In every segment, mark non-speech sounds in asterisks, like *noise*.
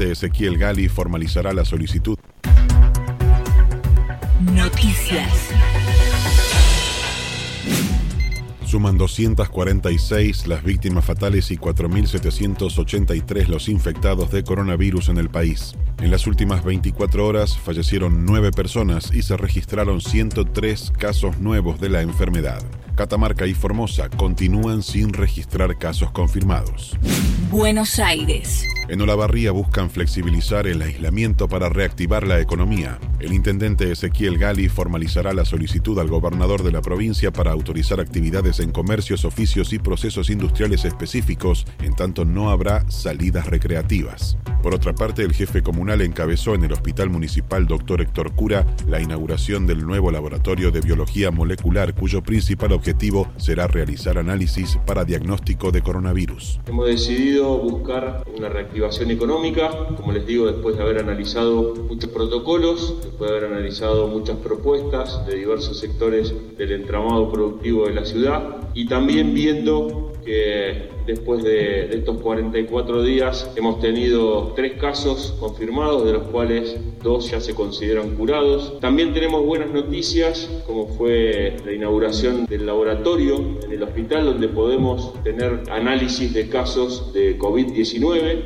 Ezequiel Gali formalizará la solicitud. Noticias. Suman 246 las víctimas fatales y 4.783 los infectados de coronavirus en el país. En las últimas 24 horas fallecieron 9 personas y se registraron 103 casos nuevos de la enfermedad. Catamarca y Formosa continúan sin registrar casos confirmados. Buenos Aires. En Olavarría buscan flexibilizar el aislamiento para reactivar la economía. El intendente Ezequiel Gali formalizará la solicitud al gobernador de la provincia para autorizar actividades en comercios, oficios y procesos industriales específicos, en tanto no habrá salidas recreativas. Por otra parte, el jefe comunal encabezó en el Hospital Municipal Dr. Héctor Cura la inauguración del nuevo laboratorio de biología molecular cuyo principal objetivo será realizar análisis para diagnóstico de coronavirus. Hemos decidido buscar una reactivación económica, como les digo, después de haber analizado muchos protocolos, después de haber analizado muchas propuestas de diversos sectores del entramado productivo de la ciudad y también viendo que después de, de, estos 44 días hemos tenido tres casos confirmados, de los cuales dos ya se consideran curados. También tenemos buenas noticias, como fue la inauguración del laboratorio en el hospital, donde podemos tener análisis de casos de COVID-19.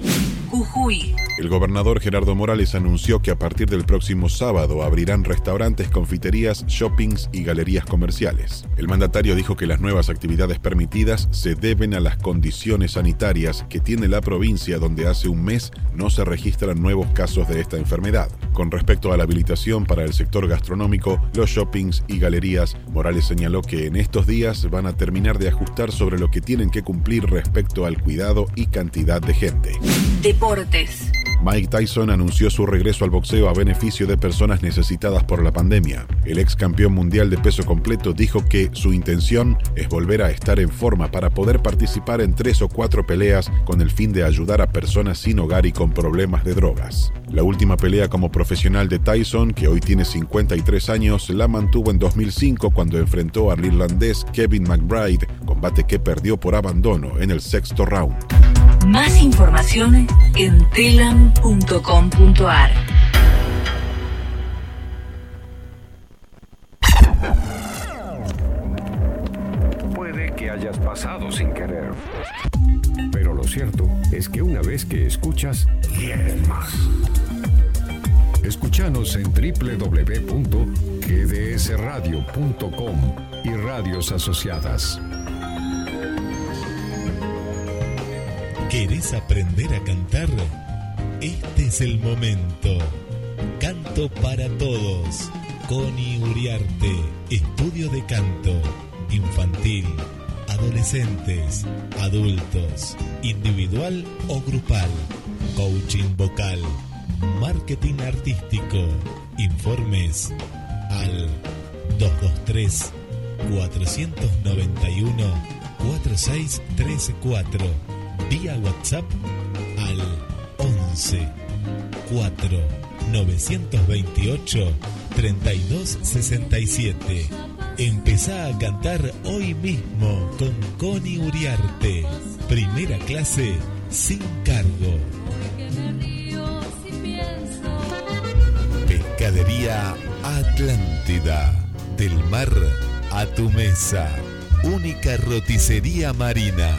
Jujuy. El gobernador Gerardo Morales anunció que a partir del próximo sábado abrirán restaurantes, confiterías, shoppings y galerías comerciales. El mandatario dijo que las nuevas actividades permitidas se deben a las condiciones sanitarias que tiene la provincia donde hace un mes no se registran nuevos casos de esta enfermedad. Con respecto a la habilitación para el sector gastronómico, los shoppings y galerías, Morales señaló que en estos días van a terminar de ajustar sobre lo que tienen que cumplir respecto al cuidado y cantidad de gente. Deportes. Mike Tyson anunció su regreso al boxeo a beneficio de personas necesitadas por la pandemia. El ex campeón mundial de peso completo dijo que su intención es volver a estar en forma para poder participar en tres o cuatro peleas con el fin de ayudar a personas sin hogar y con problemas de drogas. La última pelea como profesional de Tyson, que hoy tiene 53 años, la mantuvo en 2005 cuando enfrentó al irlandés Kevin McBride, combate que perdió por abandono en el sexto round. Más información en telam.com.ar. Puede que hayas pasado sin querer. Pero lo cierto es que una vez que escuchas, quieres más. Escúchanos en www.gdsradio.com y radios asociadas. ¿Querés aprender a cantar? Este es el momento. Canto para todos. Connie Uriarte. Estudio de canto. Infantil. Adolescentes. Adultos. Individual o grupal. Coaching vocal. Marketing artístico. Informes al 223 491 4634 vía WhatsApp al 11 4 928 3267. Empezá a cantar hoy mismo con Connie Uriarte. Primera clase sin cargo. Pescadería Atlántida. Del mar a tu mesa. Única roticería marina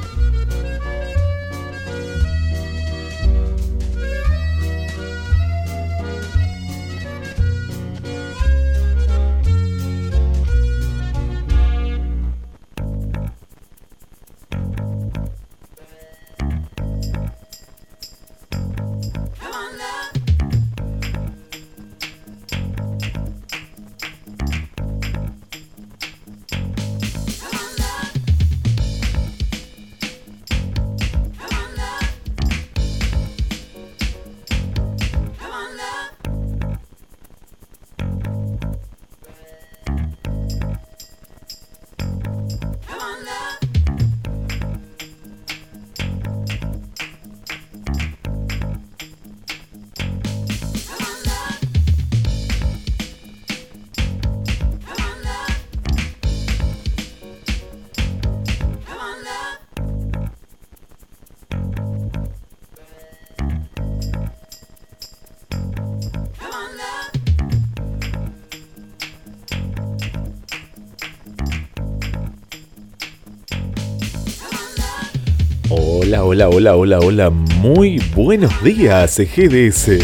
Hola, hola, hola, hola. Muy buenos días, GDS.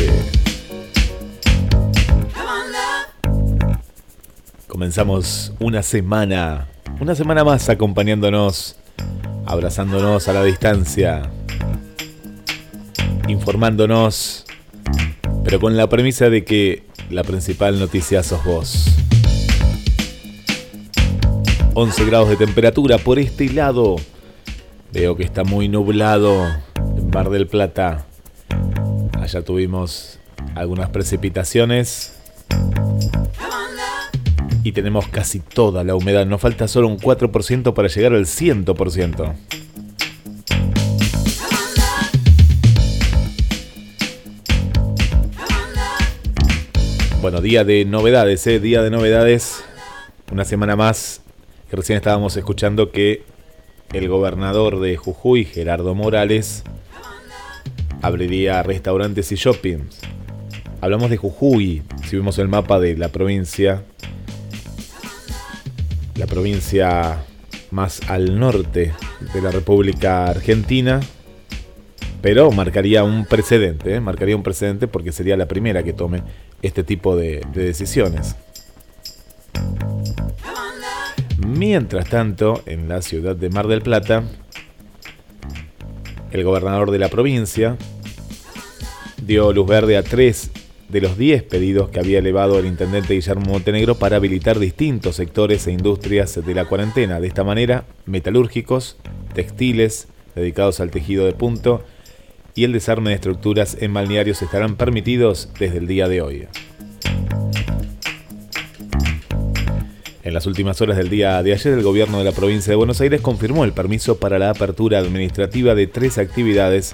Comenzamos una semana, una semana más acompañándonos, abrazándonos a la distancia, informándonos, pero con la premisa de que la principal noticia sos vos. 11 grados de temperatura por este lado. Veo que está muy nublado en Mar del Plata. Allá tuvimos algunas precipitaciones. Y tenemos casi toda la humedad. Nos falta solo un 4% para llegar al 100%. Bueno, día de novedades, ¿eh? Día de novedades. Una semana más. Recién estábamos escuchando que el gobernador de Jujuy, Gerardo Morales, abriría restaurantes y shoppings. Hablamos de Jujuy, si vemos el mapa de la provincia, la provincia más al norte de la República Argentina, pero marcaría un precedente, ¿eh? marcaría un precedente porque sería la primera que tome este tipo de, de decisiones. Mientras tanto, en la ciudad de Mar del Plata, el gobernador de la provincia dio luz verde a tres de los diez pedidos que había elevado el intendente Guillermo Montenegro para habilitar distintos sectores e industrias de la cuarentena. De esta manera, metalúrgicos, textiles, dedicados al tejido de punto y el desarme de estructuras en balnearios estarán permitidos desde el día de hoy. En las últimas horas del día de ayer, el gobierno de la provincia de Buenos Aires confirmó el permiso para la apertura administrativa de tres actividades.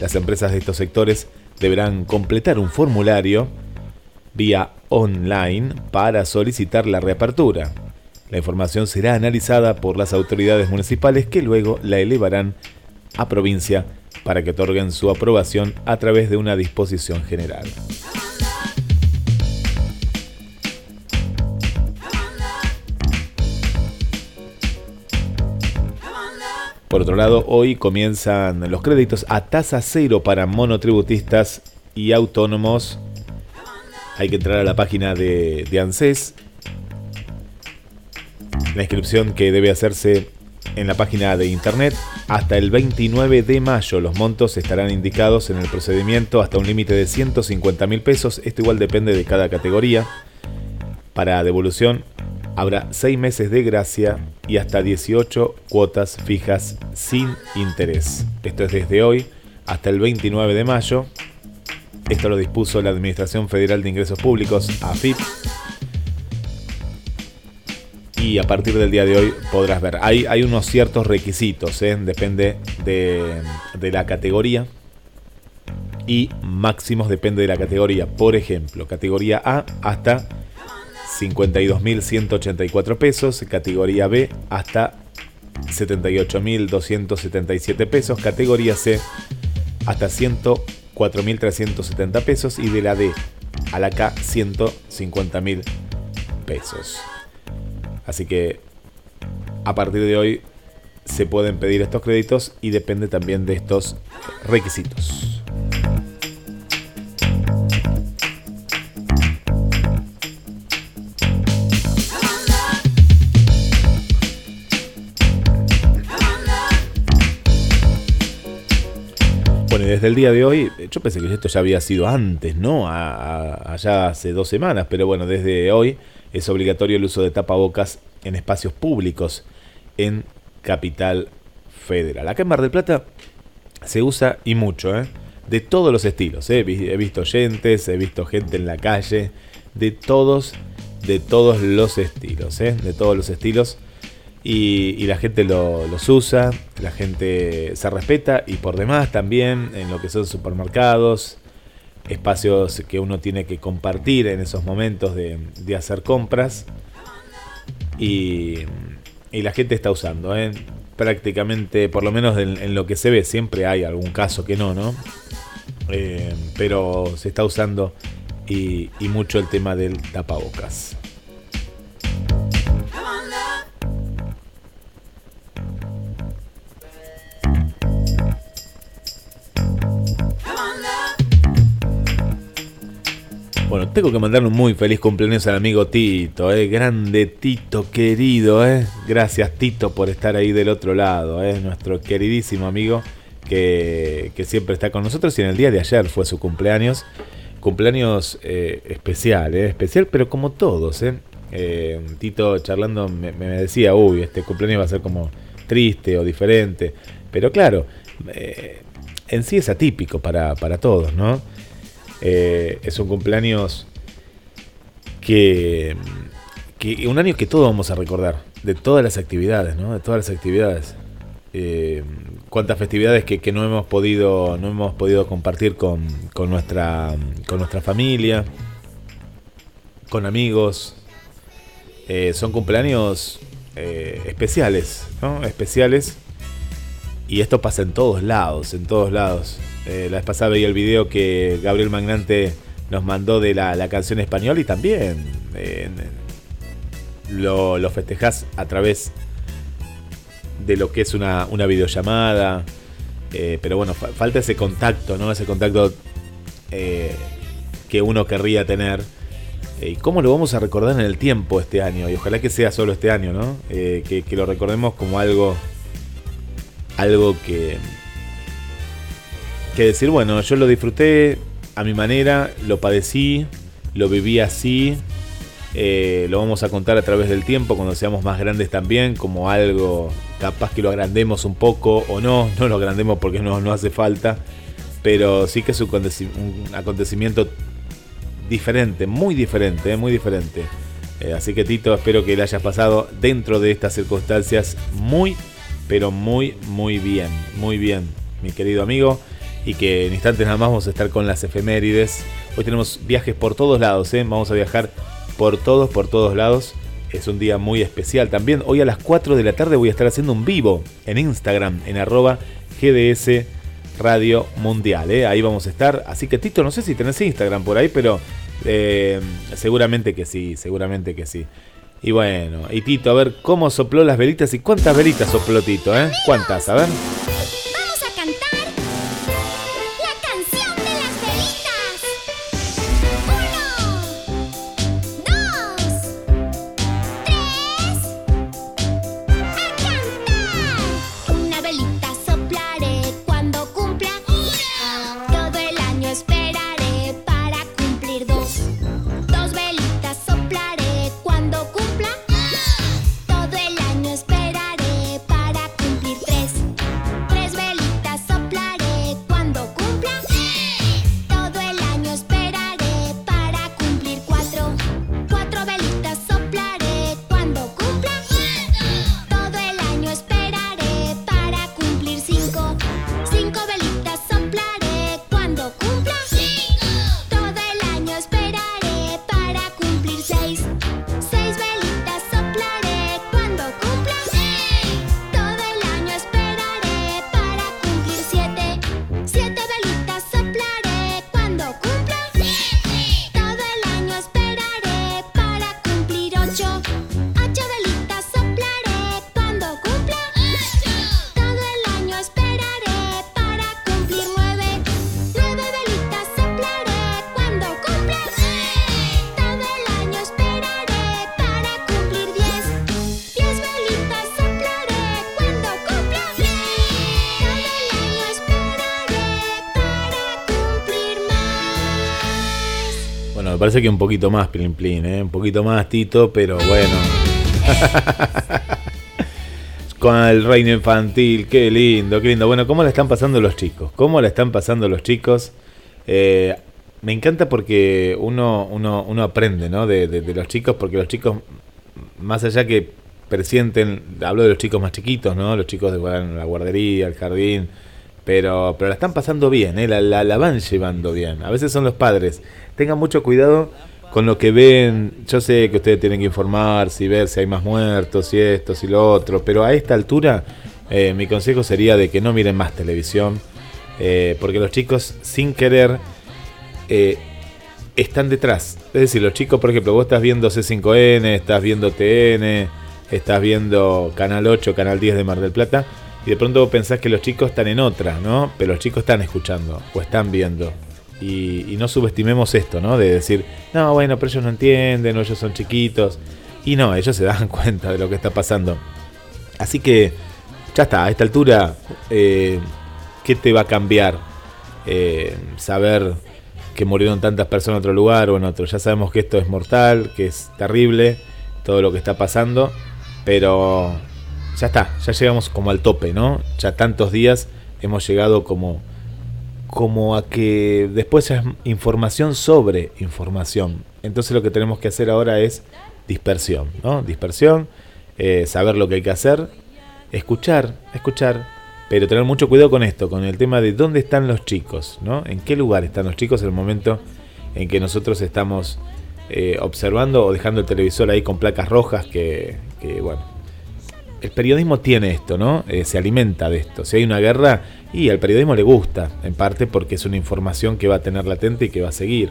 Las empresas de estos sectores deberán completar un formulario vía online para solicitar la reapertura. La información será analizada por las autoridades municipales que luego la elevarán a provincia para que otorguen su aprobación a través de una disposición general. Por otro lado, hoy comienzan los créditos a tasa cero para monotributistas y autónomos. Hay que entrar a la página de, ANSES. La inscripción que debe hacerse en la página de internet hasta el 29 de mayo. Los montos estarán indicados en el procedimiento hasta un límite de 150 mil pesos. Esto igual depende de cada categoría. Para devolución habrá 6 meses de gracia y hasta 18 cuotas fijas sin interés. Esto es desde hoy hasta el 29 de mayo. Esto lo dispuso la Administración Federal de Ingresos Públicos, AFIP. Y a partir del día de hoy podrás ver. Hay, unos ciertos requisitos, ¿eh? depende de, de la categoría. Y máximos depende de la categoría. Por ejemplo, categoría A hasta 52.184 pesos, categoría B hasta 78.277 pesos, categoría C hasta 104.370 pesos y de la D a la K 150.000 pesos. Así que a partir de hoy se pueden pedir estos créditos y depende también de estos requisitos. Desde el día de hoy, yo pensé que esto ya había sido antes, ¿no? Allá hace dos semanas, pero bueno, desde hoy es obligatorio el uso de tapabocas en espacios públicos en Capital Federal. Acá en Mar del Plata se usa y mucho, ¿eh? De todos los estilos, ¿eh? He visto oyentes, he visto gente en la calle, de todos, de todos los estilos, ¿eh? De todos los estilos. Y, la gente lo- los usa, la gente se respeta y por demás también en lo que son supermercados, espacios que uno tiene que compartir en esos momentos de, de hacer compras. Y, y la gente está usando, ¿eh? prácticamente, por lo menos en, lo que se ve, siempre hay algún caso que no, ¿no? Eh, pero se está usando y mucho el tema del tapabocas. Tengo que mandar un muy feliz cumpleaños al amigo Tito, eh, grande Tito querido, eh. Gracias Tito por estar ahí del otro lado, eh, nuestro queridísimo amigo que, que siempre está con nosotros y en el día de ayer fue su cumpleaños. Cumpleaños eh, especial, eh, especial, pero como todos, eh. Eh, Tito charlando me, me decía, uy, este cumpleaños va a ser como triste o diferente. Pero claro, eh, en sí es atípico para, para todos, ¿no? Eh, es un cumpleaños que, que un año que todos vamos a recordar, de todas las actividades, ¿no? De todas las actividades. Eh, cuántas festividades que, no hemos podido no hemos podido compartir con, con nuestra con nuestra familia, con amigos. Eh, son cumpleaños especiales, ¿no? Especiales. Y esto pasa en todos lados, en todos lados. Eh, la vez pasada veía el video que Gabriel Magnante nos mandó de la, canción española y también eh, lo, lo festejás a través de lo que es una, una videollamada. Eh, pero bueno, fa- falta ese contacto, ¿no? Ese contacto que uno querría tener. ¿Y cómo lo vamos a recordar en el tiempo este año? Y ojalá que sea solo este año, ¿no? Que lo recordemos como algo. Algo que. Que decir, bueno, yo lo disfruté a mi manera, lo padecí, lo viví así. eh, lo vamos a contar a través del tiempo cuando seamos más grandes también, como algo capaz que lo agrandemos un poco o no, *laughs* no lo agrandemos porque no, no hace falta, pero sí que es un, aconteci- un acontecimiento diferente, muy diferente, eh, muy diferente. Eh, así que Tito, espero que le hayas pasado dentro de estas circunstancias muy, pero muy, muy bien, muy bien, mi querido amigo. Y que en instantes nada más vamos a estar con las efemérides. Hoy tenemos viajes por todos lados, ¿eh? vamos a viajar por todos, por todos lados. Es un día muy especial también. Hoy a las 4 de la tarde voy a estar haciendo un vivo en Instagram, en arroba GDS Radio Mundial. ¿eh? Ahí vamos a estar. Así que Tito, no sé si tenés Instagram por ahí, pero eh, seguramente que sí, seguramente que sí. Y bueno, y Tito, a ver cómo sopló las velitas y cuántas velitas sopló Tito, ¿eh? ¿Cuántas? A ver. Parece que un poquito más, Plin Plin, ¿eh? Un poquito más, Tito, pero bueno. *laughs* Con el reino infantil, qué lindo, qué lindo. Bueno, ¿cómo la están pasando los chicos? ¿Cómo la están pasando los chicos? Eh, me encanta porque uno, uno, uno aprende, ¿no? De, de- de los chicos, porque los chicos, más allá que presienten, hablo de los chicos más chiquitos, ¿no? Los chicos de la guardería, el jardín, pero, pero la están pasando bien, ¿eh? la, la, la van llevando bien. A veces son los padres. Tengan mucho cuidado con lo que ven. Yo sé que ustedes tienen que informarse y ver si hay más muertos, si esto, si lo otro, pero a esta altura eh, mi consejo sería de que no miren más televisión, eh, porque los chicos sin querer eh, están detrás. Es decir, los chicos, por ejemplo, vos estás viendo C5N, estás viendo TN, estás viendo Canal 8, Canal 10 de Mar del Plata, y de pronto pensás que los chicos están en otra, ¿no? Pero los chicos están escuchando o están viendo. Y, y no subestimemos esto, ¿no? De decir, no, bueno, pero ellos no entienden, o ellos son chiquitos. Y no, ellos se *laughs* dan cuenta de lo que está pasando. Así que, ya está, a esta altura, eh, ¿qué te va a cambiar? Eh, saber que murieron tantas personas en otro lugar o en otro. Ya sabemos que esto es mortal, que es terrible, todo lo que está pasando, pero ya está, ya llegamos como al tope, ¿no? Ya tantos días hemos llegado como como a que después es información sobre información. Entonces lo que tenemos que hacer ahora es dispersión, ¿no? Dispersión, eh, saber lo que hay que hacer, escuchar, escuchar, pero tener mucho cuidado con esto, con el tema de dónde están los chicos, ¿no? En qué lugar están los chicos en el momento en que nosotros estamos eh, observando o dejando el televisor ahí con placas rojas que, que bueno, el periodismo tiene esto, ¿no? Eh, se alimenta de esto. Si hay una guerra, y al periodismo le gusta, en parte porque es una información que va a tener latente y que va a seguir.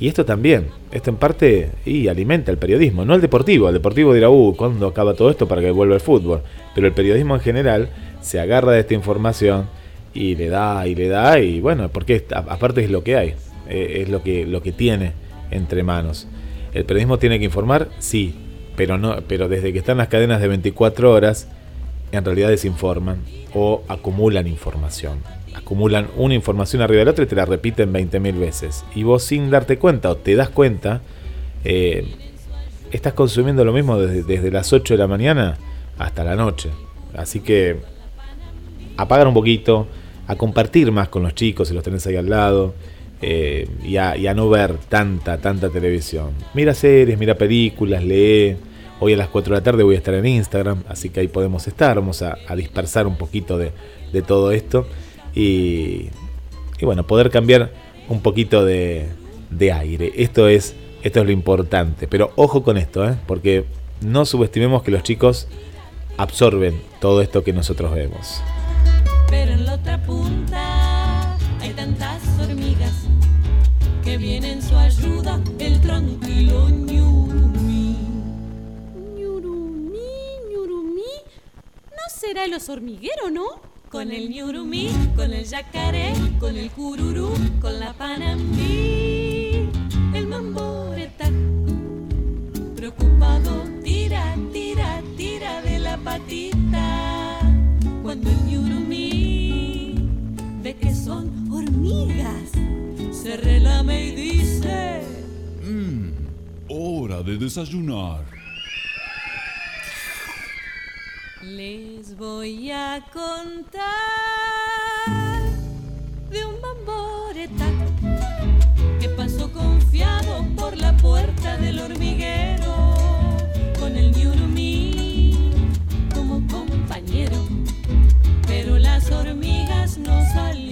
Y esto también, esto en parte y alimenta el periodismo, no el deportivo. El deportivo dirá, uh, ¿cuándo acaba todo esto para que vuelva el fútbol? Pero el periodismo en general se agarra de esta información y le da y le da y bueno, porque aparte es lo que hay, eh, es lo que, lo que tiene entre manos. El periodismo tiene que informar, sí, pero, no, pero desde que están las cadenas de 24 horas, en realidad desinforman o acumulan información. Acumulan una información arriba de la otra y te la repiten 20.000 veces. Y vos sin darte cuenta o te das cuenta, eh, estás consumiendo lo mismo desde, las 8 de la mañana hasta la noche. Así que apagar un poquito, a compartir más con los chicos si los tenés ahí al lado. Eh, y, a, no ver tanta, tanta televisión. Mira series, mira películas, lee. Hoy a las 4 de la tarde voy a estar en Instagram, así que ahí podemos estar. Vamos a, dispersar un poquito de, todo esto. Y, bueno, poder cambiar un poquito de, de, aire. Esto es, esto es lo importante. Pero ojo con esto, ¿eh? porque no subestimemos que los chicos absorben todo esto que nosotros vemos. Pero en la otra punta viene en su ayuda el tranquilo ñurumí. ñurumí, ñurumí. ¿No será el oso hormiguero, no? Con el ñurumí, con el yacaré, con el cururú, con la panambí, el mamboreta. Preocupado, tira, tira, tira de la patita. Cuando el ñurumí ve que son hormigas se relame y dice: Mmm, hora de desayunar. Les voy a contar de un bamboreta que pasó confiado por la puerta del hormiguero con el ñurumí como compañero, pero las hormigas no salieron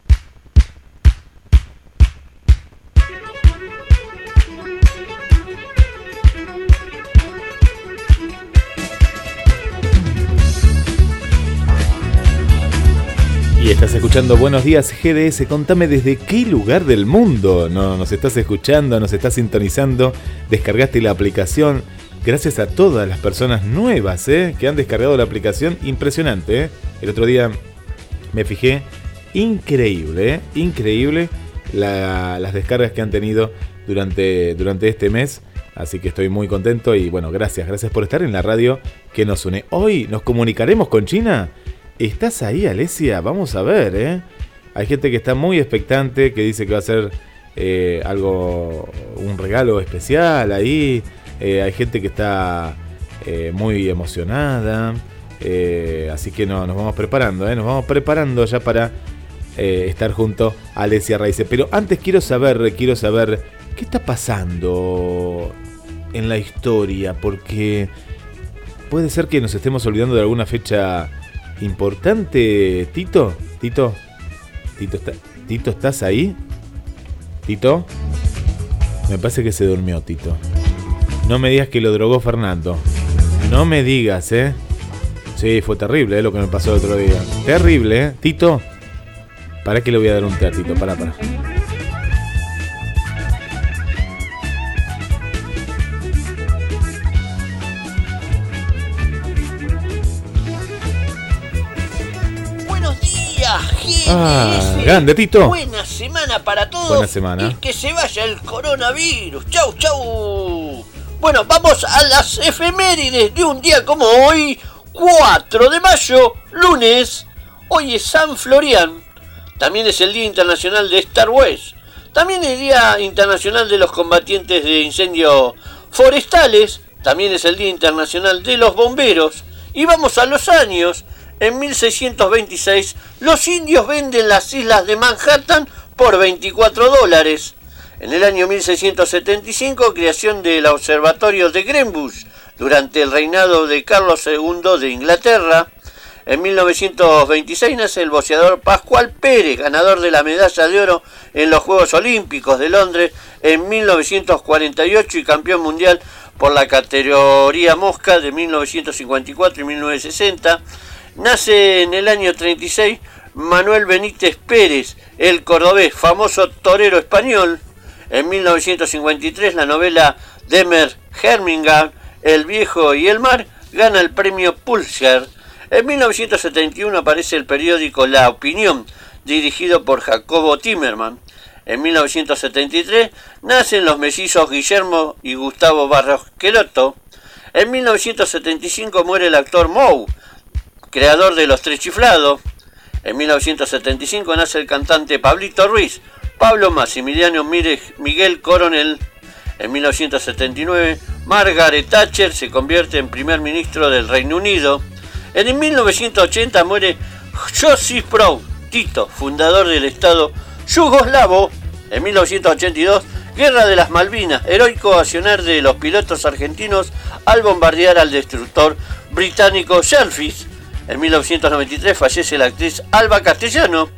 Estás escuchando Buenos Días GDS. Contame desde qué lugar del mundo no, nos estás escuchando, nos estás sintonizando, descargaste la aplicación. Gracias a todas las personas nuevas ¿eh? que han descargado la aplicación. Impresionante. ¿eh? El otro día me fijé. Increíble, ¿eh? increíble la, las descargas que han tenido durante, durante este mes. Así que estoy muy contento y bueno, gracias, gracias por estar en la radio que nos une. Hoy nos comunicaremos con China. ¿Estás ahí, Alesia? Vamos a ver, ¿eh? Hay gente que está muy expectante, que dice que va a ser eh, algo, un regalo especial ahí. Eh, hay gente que está eh, muy emocionada. así que no, nos vamos preparando. Nos vamos preparando ya para estar junto a Alesia Raíces. Pero antes quiero saber, quiero saber qué está pasando en la historia, porque puede ser que nos estemos olvidando de alguna fecha importante, Tito. Tito, Tito, está, Tito, ¿estás ahí? Tito, me parece que se durmió, Tito. No me digas que lo drogó Fernando. No me digas, ¿eh? Sí, fue terrible ¿eh? lo que me pasó el otro día. Terrible, ¿eh? Tito, ¿para qué le voy a dar un té a Tito? Para, para. Ah, grande, Tito. Buena semana para todos. Buena semana. Y que se vaya el coronavirus. Chau, chau. Bueno, vamos a las efemérides de un día como hoy, 4 de mayo, lunes. Hoy es San Florian. También es el Día Internacional de Star Wars. También es el Día Internacional de los Combatientes de Incendios Forestales. También es el Día Internacional de los Bomberos. Y vamos a los años. En 1626, los indios venden las islas de Manhattan por 24 dólares. En el año 1675, creación del Observatorio de Greenwich durante el reinado de Carlos II de Inglaterra. En 1926 nace el boxeador Pascual Pérez, ganador de la medalla de oro en los Juegos Olímpicos de Londres en 1948 y campeón mundial por la categoría mosca de 1954 y 1960. Nace en el año 36 Manuel Benítez Pérez, el cordobés, famoso torero español. En 1953 la novela Demer Hermingham, El viejo y el mar, gana el premio Pulitzer. En 1971 aparece el periódico La Opinión, dirigido por Jacobo Timerman. En 1973 nacen los mellizos Guillermo y Gustavo Barros Queroto. En 1975 muere el actor Moe, creador de Los Tres Chiflados. En 1975 nace el cantante Pablito Ruiz, Pablo Maximiliano Mírez- Miguel Coronel. En 1979, Margaret Thatcher se convierte en primer ministro del Reino Unido. En 1980 muere Josip Broz Tito, fundador del Estado yugoslavo. En 1982, Guerra de las Malvinas, heroico accionar de los pilotos argentinos al bombardear al destructor británico Shellfish. En 1993 fallece la actriz Alba Castellano.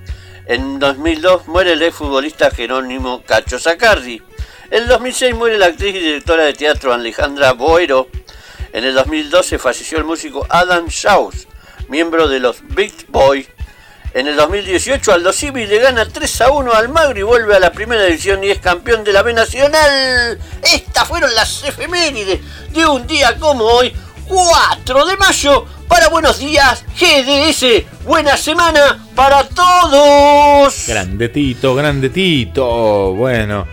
En 2002 muere el exfutbolista Jerónimo Cacho Zacardi. En el 2006 muere la actriz y directora de teatro Alejandra Boero. En el 2012 falleció el músico Adam Shaws, miembro de los Beach Boys. En el 2018 Aldo Civi le gana 3 a 1 al Magro y vuelve a la primera división y es campeón de la B Nacional. Estas fueron las efemérides de un día como hoy, 4 de mayo. Para buenos días, GDS. Buena semana para todos. Grande Tito, grande Tito. Bueno,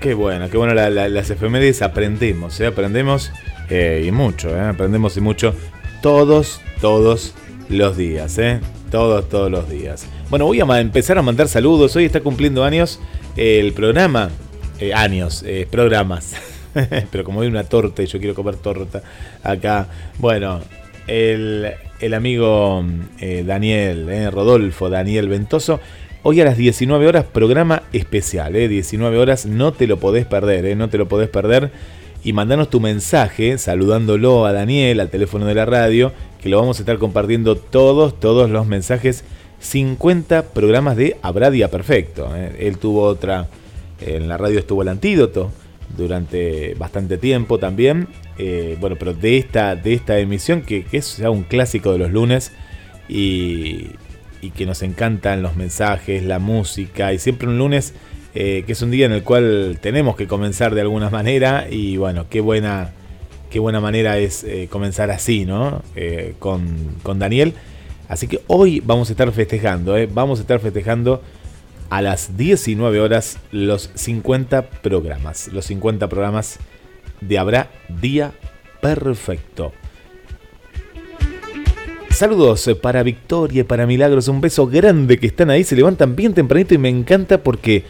qué bueno, qué bueno la- la- las efemérides aprendemos, ¿eh? aprendemos eh, y mucho, ¿eh? aprendemos y mucho todos, todos los días, ¿eh? todos, todos los días. Bueno, voy a empezar a mandar saludos. Hoy está cumpliendo años el programa, eh, años, programas. *laughs* *laughs* Pero como hay una torta y yo quiero comer torta acá, bueno, el, el amigo eh, Daniel, eh, Rodolfo Daniel Ventoso. Hoy a las 19 horas, programa especial, eh, 19 horas, no te lo podés perder, eh, no te lo podés perder. Y mandanos tu mensaje saludándolo a Daniel al teléfono de la radio, que lo vamos a estar compartiendo todos, todos los mensajes. 50 programas de Abradia Perfecto. eh. Él tuvo otra, en la radio estuvo el antídoto durante bastante tiempo también. Eh, bueno, pero de esta, de esta emisión, que, que es ya un clásico de los lunes, y, y que nos encantan los mensajes, la música, y siempre un lunes eh, que es un día en el cual tenemos que comenzar de alguna manera, y bueno, qué buena, qué buena manera es eh, comenzar así, ¿no? Con, con Daniel. Así que hoy vamos a estar festejando, vamos a estar festejando a las 19 horas los 50 programas, los 50 programas de Habrá Día Perfecto. Saludos para Victoria, para Milagros, un beso grande que están ahí, se levantan bien tempranito y me encanta porque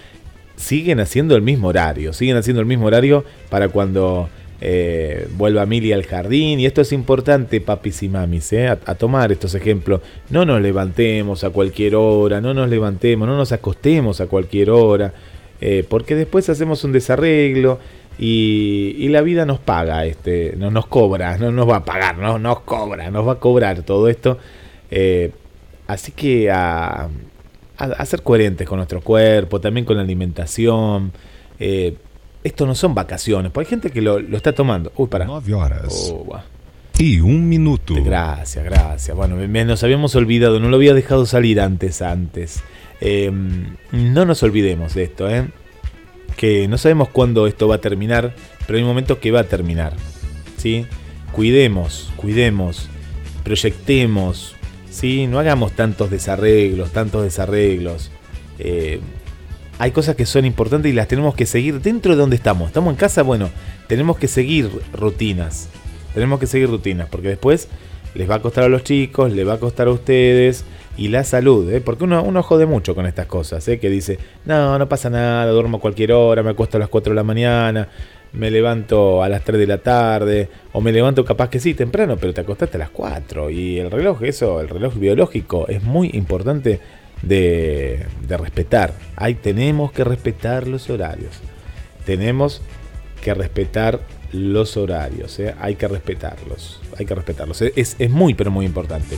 siguen haciendo el mismo horario, siguen haciendo el mismo horario para cuando eh, vuelva Mili al jardín. Y esto es importante, papis y mamis, eh, a, tomar estos ejemplos. No nos levantemos a cualquier hora, no nos levantemos, no nos acostemos a cualquier hora, eh, porque después hacemos un desarreglo. Y, la vida nos paga, este, no nos cobra, no nos va a pagar, no nos cobra, nos va a cobrar todo esto. Eh, así que a, ser coherentes con nuestro cuerpo, también con la alimentación. Esto no son vacaciones, porque hay gente que lo, lo está tomando. Uy, para. 9 horas Oh, y un minuto. Gracias, gracias. Bueno, me- me- nos habíamos olvidado, no lo había dejado salir antes, antes. Eh, no nos olvidemos de esto, ¿eh? Que no sabemos cuándo esto va a terminar, pero hay momentos que va a terminar. ¿Sí? Cuidemos, cuidemos, proyectemos, ¿sí? No hagamos tantos desarreglos, tantos desarreglos. Eh, hay cosas que son importantes y las tenemos que seguir dentro de donde estamos. Estamos en casa, bueno, tenemos que seguir rutinas. Tenemos que seguir rutinas, porque después les va a costar a los chicos, les va a costar a ustedes y la salud, ¿eh? porque uno, uno jode mucho con estas cosas, ¿eh? que dice, no, no pasa nada, duermo cualquier hora, me acuesto a las 4 de la mañana, me levanto a las 3 de la tarde, o me levanto capaz que sí, temprano, pero te acostaste a las 4. Y el reloj, eso, el reloj biológico, es muy importante de, de respetar. Ahí tenemos que respetar los horarios. Tenemos que respetar los horarios, ¿eh? hay que respetarlos, hay que respetarlos. Es, es muy, pero muy importante.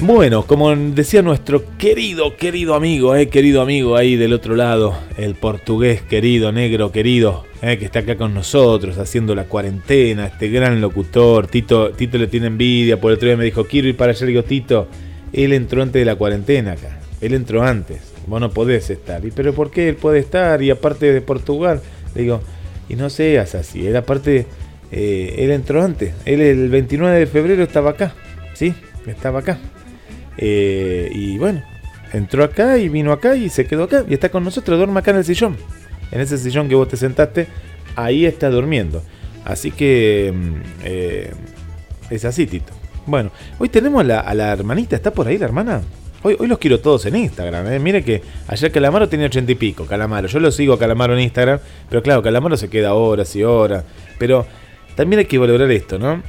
Bueno, como decía nuestro querido, querido amigo, eh, querido amigo ahí del otro lado, el portugués querido, negro querido, eh, que está acá con nosotros haciendo la cuarentena, este gran locutor, Tito, Tito le tiene envidia, por el otro día me dijo, quiero ir para allá, le digo, Tito, él entró antes de la cuarentena acá, él entró antes, vos no podés estar, y pero ¿por qué él puede estar? Y aparte de Portugal, le digo, y no seas así, él aparte, eh, él entró antes, él el 29 de febrero estaba acá, ¿sí? Estaba acá. Eh, y bueno, entró acá y vino acá y se quedó acá y está con nosotros, duerme acá en el sillón. En ese sillón que vos te sentaste, ahí está durmiendo. Así que mm, eh, es así, Tito. Bueno, hoy tenemos a la, a la hermanita, ¿está por ahí la hermana? Hoy, hoy los quiero todos en Instagram. ¿eh? Mire que ayer Calamaro tenía ochenta y pico, Calamaro. Yo lo sigo a Calamaro en Instagram, pero claro, Calamaro se queda horas y horas. Pero también hay que valorar esto, ¿no?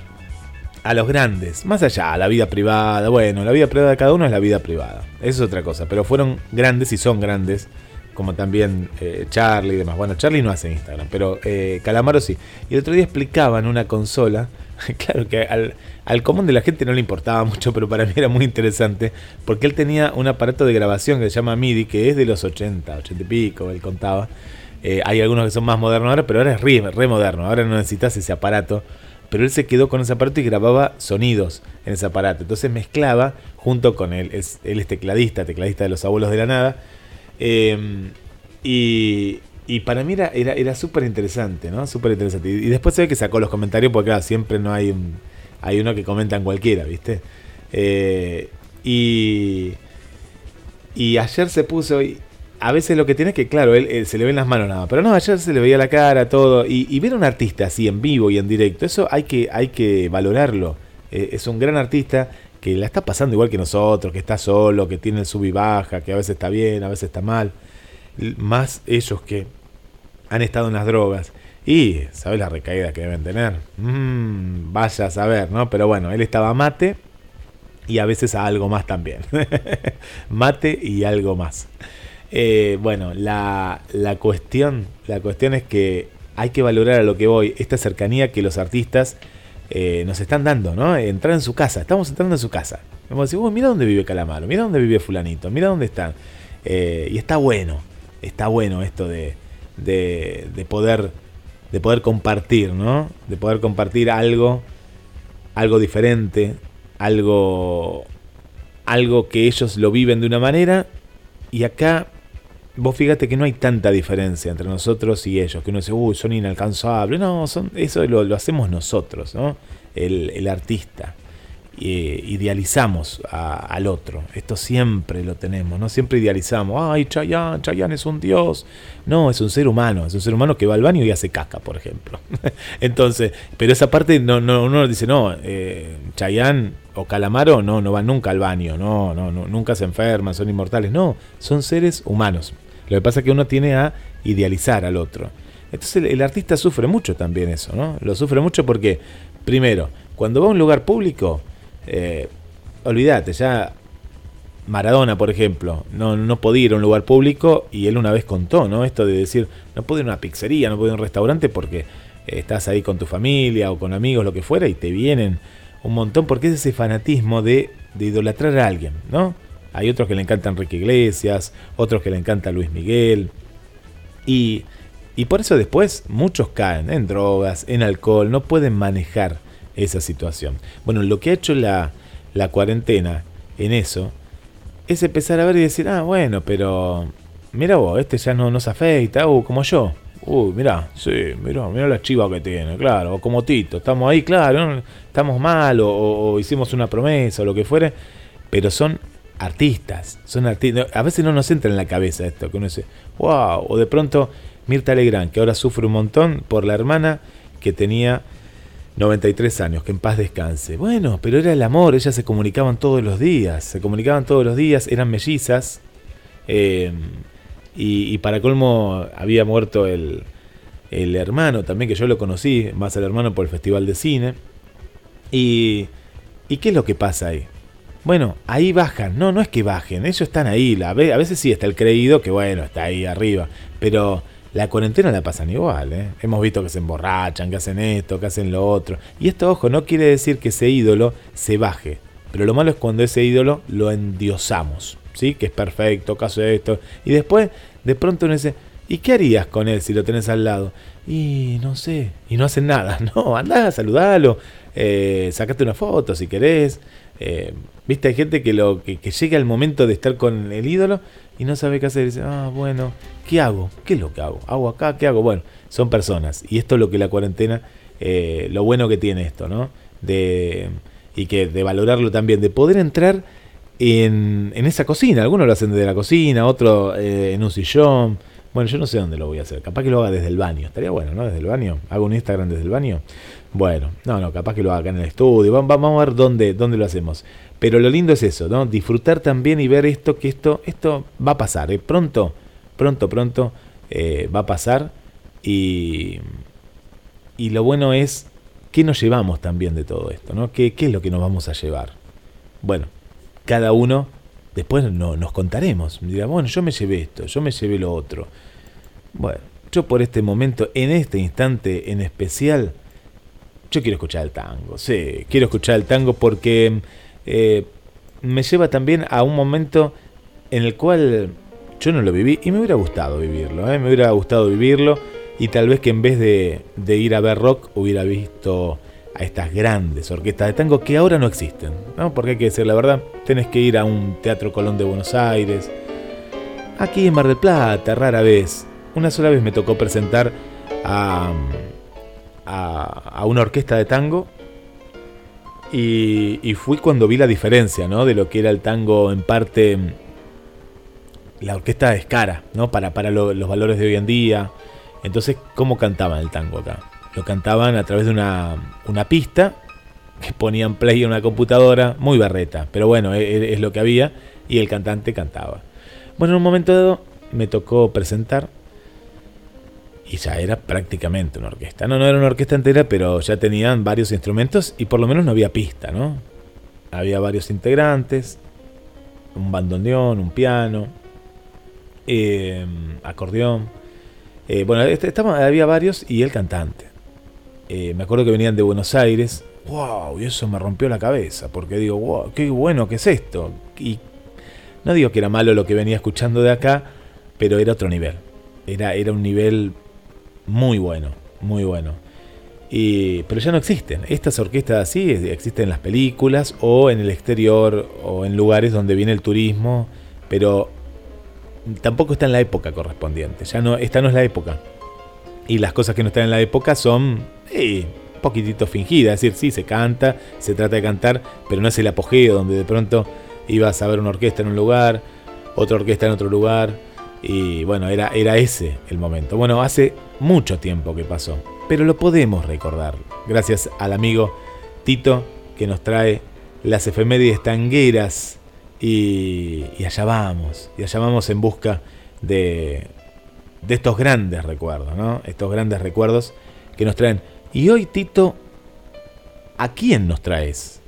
a los grandes, más allá, la vida privada, bueno, la vida privada de cada uno es la vida privada, eso es otra cosa, pero fueron grandes y son grandes, como también eh, Charlie y demás. Bueno, Charlie no hace Instagram, pero eh, Calamaro sí. Y el otro día explicaban una consola, *laughs* claro que al, al común de la gente no le importaba mucho, pero para mí era muy interesante, porque él tenía un aparato de grabación que se llama MIDI, que es de los 80, 80 y pico, él contaba. Eh, hay algunos que son más modernos ahora, pero ahora es re, moderno, ahora no necesitas ese aparato pero él se quedó con ese aparato y grababa sonidos en ese aparato. Entonces mezclaba junto con él, él es tecladista, tecladista de los abuelos de la nada. Eh, y, y, para mí era, era, era súper interesante, ¿no? Súper interesante. Y, después se ve que sacó los comentarios porque claro, siempre no hay un, hay uno que comentan cualquiera, ¿viste? Eh, y, y ayer se puso... Y, a veces lo que tiene es que, claro, él, él, se le ven las manos nada, pero no, ayer se le veía la cara, todo, y, ver a un artista así en vivo y en directo, eso hay que, hay que valorarlo. Eh, es un gran artista que la está pasando igual que nosotros, que está solo, que tiene sub y baja, que a veces está bien, a veces está mal. Más ellos que han estado en las drogas. Y, ¿sabes la recaída que deben tener? Mm, vaya a saber, ¿no? Pero bueno, él estaba mate y a veces a algo más también. *laughs* mate y algo más. Eh, bueno, la, la, cuestión, la cuestión es que hay que valorar a lo que voy, esta cercanía que los artistas eh, nos están dando, ¿no? Entrar en su casa, estamos entrando en su casa. Vamos a decir, mira dónde vive Calamaro, mira dónde vive fulanito, mira dónde están. Eh, y está bueno, está bueno esto de, de, de, poder, de poder compartir, ¿no? De poder compartir algo, algo diferente, algo, algo que ellos lo viven de una manera y acá vos fíjate que no hay tanta diferencia entre nosotros y ellos, que uno dice, uy, son inalcanzables. No, son, eso lo, lo hacemos nosotros, ¿no? El, el artista. Eh, idealizamos a, al otro. Esto siempre lo tenemos, ¿no? Siempre idealizamos. Ay, Chayanne, Chayanne es un dios. No, es un ser humano. Es un ser humano que va al baño y hace caca, por ejemplo. *laughs* Entonces, pero esa parte no, no, uno dice, no, eh, Chayanne o Calamaro no, no van nunca al baño. No, no, no, nunca se enferman, son inmortales. No, son seres humanos. Lo que pasa es que uno tiene a idealizar al otro. Entonces el, el, artista sufre mucho también eso, ¿no? Lo sufre mucho porque, primero, cuando va a un lugar público, eh, olvídate, ya Maradona, por ejemplo, no, no podía ir a un lugar público y él una vez contó, ¿no? Esto de decir, no puedo ir a una pizzería, no puedo ir a un restaurante porque estás ahí con tu familia o con amigos, lo que fuera, y te vienen un montón, porque es ese fanatismo de, de idolatrar a alguien, ¿no? Hay otros que le encantan Enrique Iglesias, otros que le encanta Luis Miguel. Y Y por eso después muchos caen en drogas, en alcohol, no pueden manejar esa situación. Bueno, lo que ha hecho la, la cuarentena en eso es empezar a ver y decir, ah, bueno, pero mira vos, este ya no nos afeita, uh, como yo. Uy, mirá, sí, mirá, mirá la chiva que tiene, claro, o como Tito, estamos ahí, claro, estamos mal, o, o hicimos una promesa, o lo que fuere, pero son artistas, son artistas. A veces no nos entra en la cabeza esto, que uno dice, wow, o de pronto Mirta Legrand, que ahora sufre un montón por la hermana que tenía 93 años, que en paz descanse. Bueno, pero era el amor, ellas se comunicaban todos los días, se comunicaban todos los días, eran mellizas. Eh, y, para colmo había muerto el, el, hermano también, que yo lo conocí, más el hermano por el Festival de Cine. Y, ¿Y qué es lo que pasa ahí? Bueno, ahí bajan. No, no es que bajen, ellos están ahí. A veces sí está el creído, que bueno, está ahí arriba. Pero la cuarentena la pasan igual, ¿eh? Hemos visto que se emborrachan, que hacen esto, que hacen lo otro. Y esto, ojo, no quiere decir que ese ídolo se baje. Pero lo malo es cuando ese ídolo lo endiosamos. ¿sí? Que es perfecto, caso de esto. Y después, de pronto uno dice, ¿y qué harías con él si lo tenés al lado? Y no sé, y no hacen nada. *laughs* No, andá, saludalo, eh, sacate una foto si querés. Eh, Viste, hay gente que, lo, que, llega el momento de estar con el ídolo y no sabe qué hacer. dice, ah, bueno, ¿qué hago? ¿Qué es lo que hago? ¿Hago acá? ¿Qué hago? Bueno, son personas. Y esto es lo que la cuarentena, eh, lo bueno que tiene esto, ¿no? De, y que de valorarlo también, de poder entrar en, en esa cocina. Algunos lo hacen desde la cocina, otro eh, en un sillón. Bueno, yo no sé dónde lo voy a hacer. Capaz que lo haga desde el baño. Estaría bueno, ¿no? Desde el baño. Hago un Instagram desde el baño. Bueno, no, no, capaz que lo haga acá en el estudio. Vamos, a ver dónde, dónde lo hacemos. Pero lo lindo es eso, ¿no? Disfrutar también y ver esto, que esto, esto va a pasar. ¿eh? Pronto, pronto, pronto eh, va a pasar. Y, y lo bueno es qué nos llevamos también de todo esto, ¿no? ¿Qué, qué es lo que nos vamos a llevar? Bueno, cada uno después no, nos contaremos. Dirá, bueno, yo me llevé esto, yo me llevé lo otro. Bueno, yo por este momento, en este instante en especial, yo quiero escuchar el tango. Sí, quiero escuchar el tango porque eh, me lleva también a un momento en el cual yo no lo viví y me hubiera gustado vivirlo. ¿eh? Me hubiera gustado vivirlo y tal vez que en vez de, ir a ver rock hubiera visto a estas grandes orquestas de tango que ahora no existen, ¿no? Porque hay que decir la verdad, tenés que ir a un Teatro Colón de Buenos Aires, aquí en Mar del Plata, rara vez. Una sola vez me tocó presentar a, una orquesta de tango y, fui cuando vi la diferencia, ¿no? De lo que era el tango en parte... La orquesta es cara, ¿no? Para, para los valores de hoy en día. Entonces, ¿cómo cantaban el tango acá? Lo cantaban a través de una, una pista que ponían play en una computadora, muy barreta, pero bueno, es, e, es, lo que había y el cantante cantaba. Bueno, en un momento dado me tocó presentar y ya era prácticamente una orquesta. No, no era una orquesta entera, pero ya tenían varios instrumentos y por lo menos no había pista, ¿no? Había varios integrantes, un bandoneón, un piano, eh, acordeón. Eh, bueno, este, estaba, había varios y el cantante. Eh, me acuerdo que venían de Buenos Aires. ¡Wow! Y eso me rompió la cabeza, porque digo, ¡wow! ¡Qué bueno que es esto! Y no digo que era malo lo que venía escuchando de acá, pero era otro nivel. Era, era un nivel muy bueno, muy bueno. Y, pero ya no existen. Estas orquestas así existen en las películas o en el exterior o en lugares donde viene el turismo, pero tampoco está en la época correspondiente. Ya no, esta no es la época. Y las cosas que no están en la época son eh, un poquitito fingidas. Es decir, sí, se canta, se trata de cantar, pero no es el apogeo donde de pronto ibas a ver una orquesta en un lugar, otra orquesta en otro lugar. Y bueno, era, era ese el momento. Bueno, hace mucho tiempo que pasó, pero lo podemos recordar. Gracias al amigo Tito que nos trae las efemérides tangueras. Y, y allá vamos, y allá vamos en busca de, de estos grandes recuerdos, ¿no? Estos grandes recuerdos que nos traen. Y hoy, Tito, ¿a quién nos traes?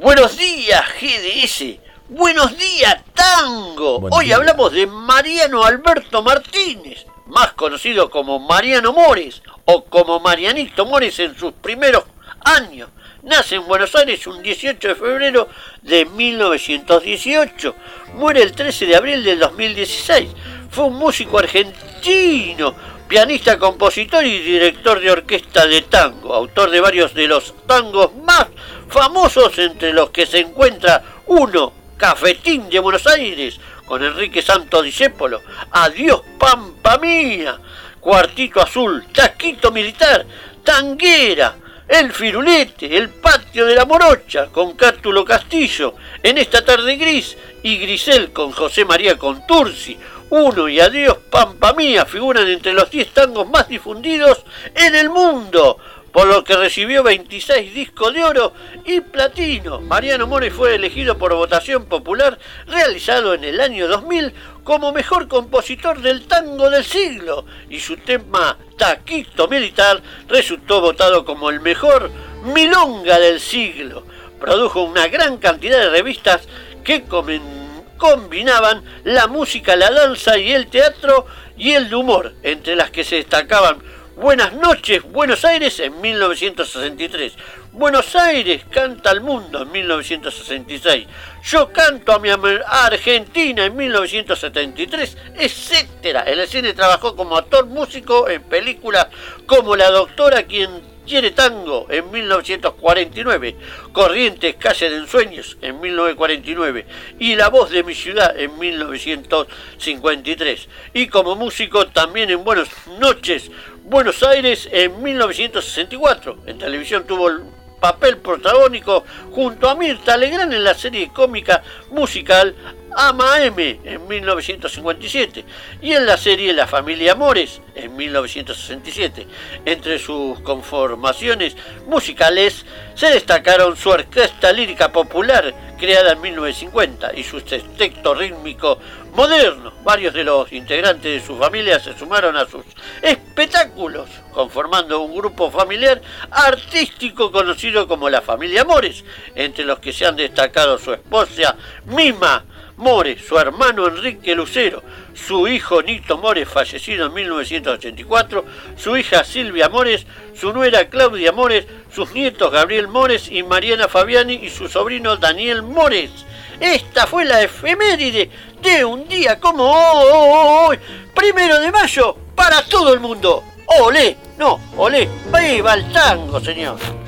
Buenos días, GDS. Buenos días, Tango. hoy hablamos de Mariano Alberto Martínez, más conocido como Mariano Mores o como Marianito Mores en sus primeros años. Nace en Buenos Aires un 18 de febrero de 1918. Muere el 13 de abril del 2016 fue un músico argentino, pianista, compositor y director de orquesta de tango, autor de varios de los tangos más famosos entre los que se encuentra uno, Cafetín de Buenos Aires, con Enrique Santo Discépolo, Adiós Pampa Mía, Cuartito Azul, Taquito Militar, Tanguera, El Firulete, El Patio de la Morocha, con Cártulo Castillo, En esta tarde gris, y Grisel con José María Contursi, Uno y Adiós Pampa Mía figuran entre los 10 tangos más difundidos en el mundo por lo que recibió 26 discos de oro y platino. Mariano Mores fue elegido por votación popular realizado en el año 2000 como mejor compositor del tango del siglo y su tema Taquito Militar resultó votado como el mejor milonga del siglo. Produjo una gran cantidad de revistas que combinaban la música, la danza y el teatro y el humor, entre las que se destacaban Buenas noches, Buenos Aires en 1963. Buenos Aires canta al mundo en 1966. Yo canto a mi Argentina en 1973, etc. En el cine trabajó como actor músico en películas como La Doctora, quien Quiere Tango en 1949, Corrientes, Calle de Ensueños en 1949 y La Voz de mi Ciudad en 1953. Y como músico también en Buenas Noches, Buenos Aires en 1964. En televisión tuvo el papel protagónico junto a Mirta Legrand en la serie cómica musical Ama M en 1957 y en la serie La familia Amores en 1967. Entre sus conformaciones musicales se destacaron su orquesta lírica popular creada en 1950 y su texto rítmico moderno. Varios de los integrantes de su familia se sumaron a sus espectáculos, conformando un grupo familiar artístico conocido como la familia Amores, entre los que se han destacado su esposa Mima, More, su hermano Enrique Lucero, su hijo Nito Mores, fallecido en 1984, su hija Silvia Mores, su nuera Claudia Mores, sus nietos Gabriel Mores y Mariana Fabiani y su sobrino Daniel Mores. Esta fue la efeméride de un día como hoy, primero de mayo, para todo el mundo. ¡Olé! No, olé, viva el tango, señor.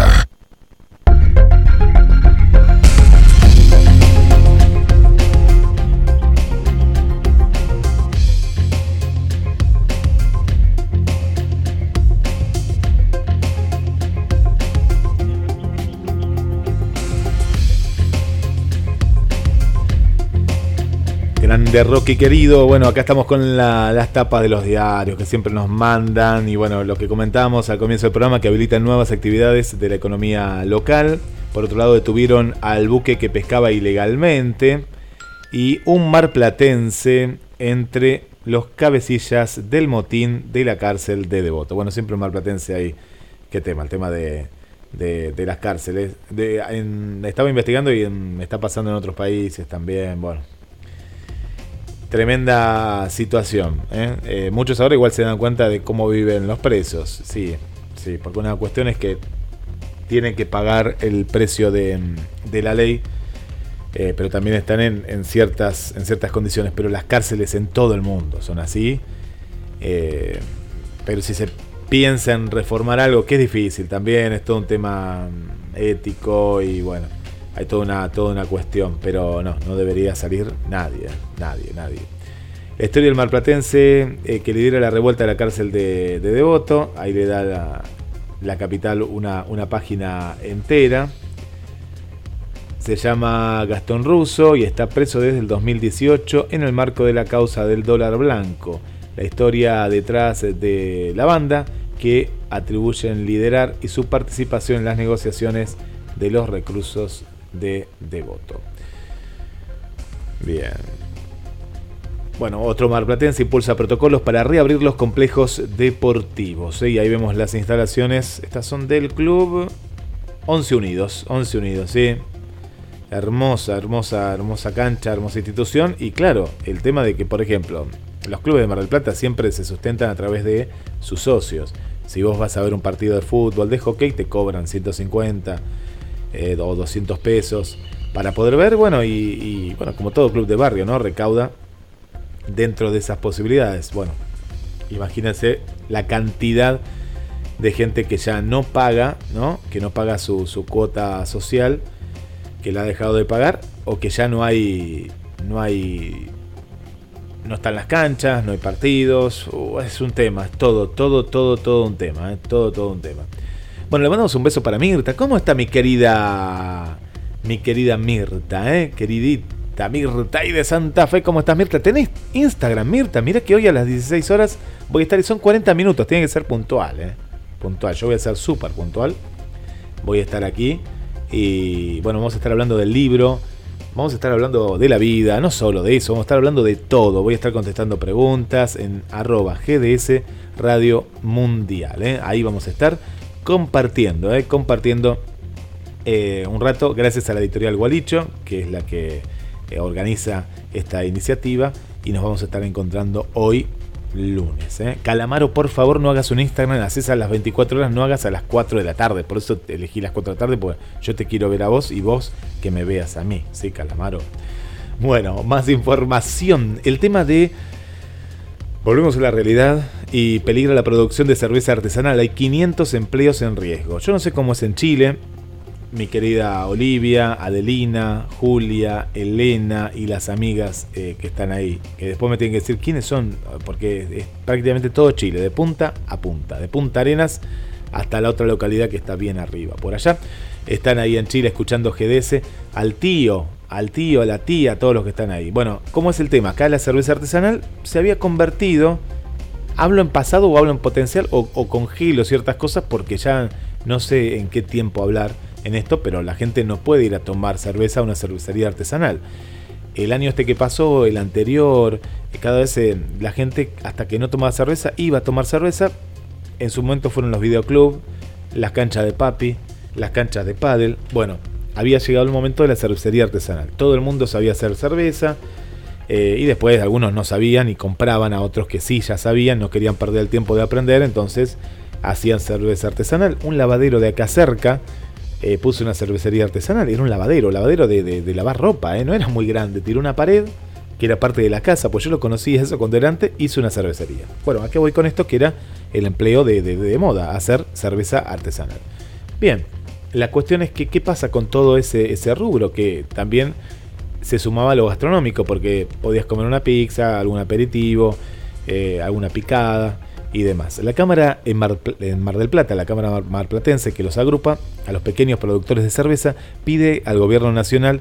Grande Rocky querido, bueno, acá estamos con la- las tapas de los diarios que siempre nos mandan y bueno, lo que comentamos al comienzo del programa que habilitan nuevas actividades de la economía local. Por otro lado, detuvieron al buque que pescaba ilegalmente y un marplatense entre los cabecillas del motín de la cárcel de Devoto. Bueno, siempre un marplatense ahí. ¿Qué tema? El tema de, de- de las cárceles. De, en- estaba investigando y en- está pasando en otros países también. Bueno, Tremenda situación. ¿eh? Eh, muchos ahora igual se dan cuenta de cómo viven los presos. Sí, sí, porque una cuestión es que tienen que pagar el precio de, la ley, eh, pero también están en, en ciertas, en ciertas condiciones. Pero las cárceles en todo el mundo son así. Eh, pero si se piensa en reformar algo, que es difícil también, es todo un tema mm, ético y bueno, hay toda una, toda una cuestión, pero no, no debería salir nadie, nadie, nadie. La historia del marplatense eh, que lidera la revuelta de la cárcel de, de Devoto, ahí le da la, la capital una, una página entera. Se llama Gastón Russo y está preso desde el 2018 en el marco de la causa del dólar blanco. La historia detrás de la banda que atribuyen liderar y su participación en las negociaciones de los reclusos de Devoto. Bien. Bueno, otro marplatense impulsa protocolos para reabrir los complejos deportivos. ¿eh? Y ahí vemos las instalaciones. Estas son del club 11 Unidos. 11 Unidos, ¿sí? Hermosa, hermosa, hermosa cancha, hermosa institución. Y claro, el tema de que, por ejemplo, los clubes de Mar del Plata siempre se sustentan a través de sus socios. Si vos vas a ver un partido de fútbol, de hockey, te cobran 150 eh, o 200 pesos para poder ver. Bueno, y, bueno, como todo club de barrio, ¿no? Recauda dentro de esas posibilidades. Bueno, imagínense la cantidad de gente que ya no paga, ¿no? Que no paga su, su cuota social, que la ha dejado de pagar, o que ya no hay. no hay. no están las canchas, no hay partidos. Es un tema, es todo, todo, todo, todo un tema, ¿eh? todo, todo un tema. Bueno, le mandamos un beso para Mirta. ¿Cómo está mi querida. mi querida Mirta, eh? Queridita Mirta y de Santa Fe, ¿cómo estás Mirta? ¿Tenés Instagram, Mirta? Mira que hoy a las 16 horas voy a estar y son 40 minutos, tiene que ser puntual, ¿eh? Puntual, yo voy a ser súper puntual. Voy a estar aquí y bueno, vamos a estar hablando del libro, vamos a estar hablando de la vida, no solo de eso, vamos a estar hablando de todo. Voy a estar contestando preguntas en arroba GDS Radio Mundial, ¿eh? Ahí vamos a estar compartiendo, ¿eh? Compartiendo eh, un rato, gracias a la editorial Gualicho, que es la que eh, organiza esta iniciativa, y nos vamos a estar encontrando hoy lunes. ¿eh? Calamaro, por favor, no hagas un Instagram, haces a las 24 horas, no hagas a las 4 de la tarde. Por eso elegí las 4 de la tarde, porque yo te quiero ver a vos y vos que me veas a mí. Sí, Calamaro. Bueno, más información. El tema de. Volvemos a la realidad y peligra la producción de cerveza artesanal. Hay 500 empleos en riesgo. Yo no sé cómo es en Chile. Mi querida Olivia, Adelina, Julia, Elena y las amigas eh, que están ahí. Que después me tienen que decir quiénes son, porque es prácticamente todo Chile, de punta a punta. De Punta Arenas hasta la otra localidad que está bien arriba. Por allá están ahí en Chile escuchando GDS al tío, al tío, a la tía, a todos los que están ahí. Bueno, ¿cómo es el tema? Acá la cerveza artesanal se había convertido, hablo en pasado o hablo en potencial, o, congelo ciertas cosas porque ya no sé en qué tiempo hablar en esto, pero la gente no puede ir a tomar cerveza a una cervecería artesanal. El año este que pasó, el anterior, cada vez eh, la gente hasta que no tomaba cerveza iba a tomar cerveza. En su momento fueron los videoclubs, las canchas de papi, las canchas de pádel. Bueno, había llegado el momento de la cervecería artesanal. Todo el mundo sabía hacer cerveza. Eh, y después algunos no sabían y compraban a otros que sí ya sabían, no querían perder el tiempo de aprender, entonces hacían cerveza artesanal. Un lavadero de acá cerca eh, puso una cervecería artesanal, era un lavadero, lavadero de, de, lavar ropa, eh, no era muy grande, tiró una pared que era parte de la casa, pues yo lo conocí eso cuando era hice una cervecería. Bueno, ¿a qué voy con esto? Que era el empleo de- de moda, hacer cerveza artesanal. Bien, la cuestión es que qué pasa con todo ese, ese rubro que también se sumaba a lo gastronómico, porque podías comer una pizza, algún aperitivo, eh, alguna picada y demás. La Cámara en Mar, en Mar del Plata, la Cámara mar- marplatense que los agrupa a los pequeños productores de cerveza, pide al gobierno nacional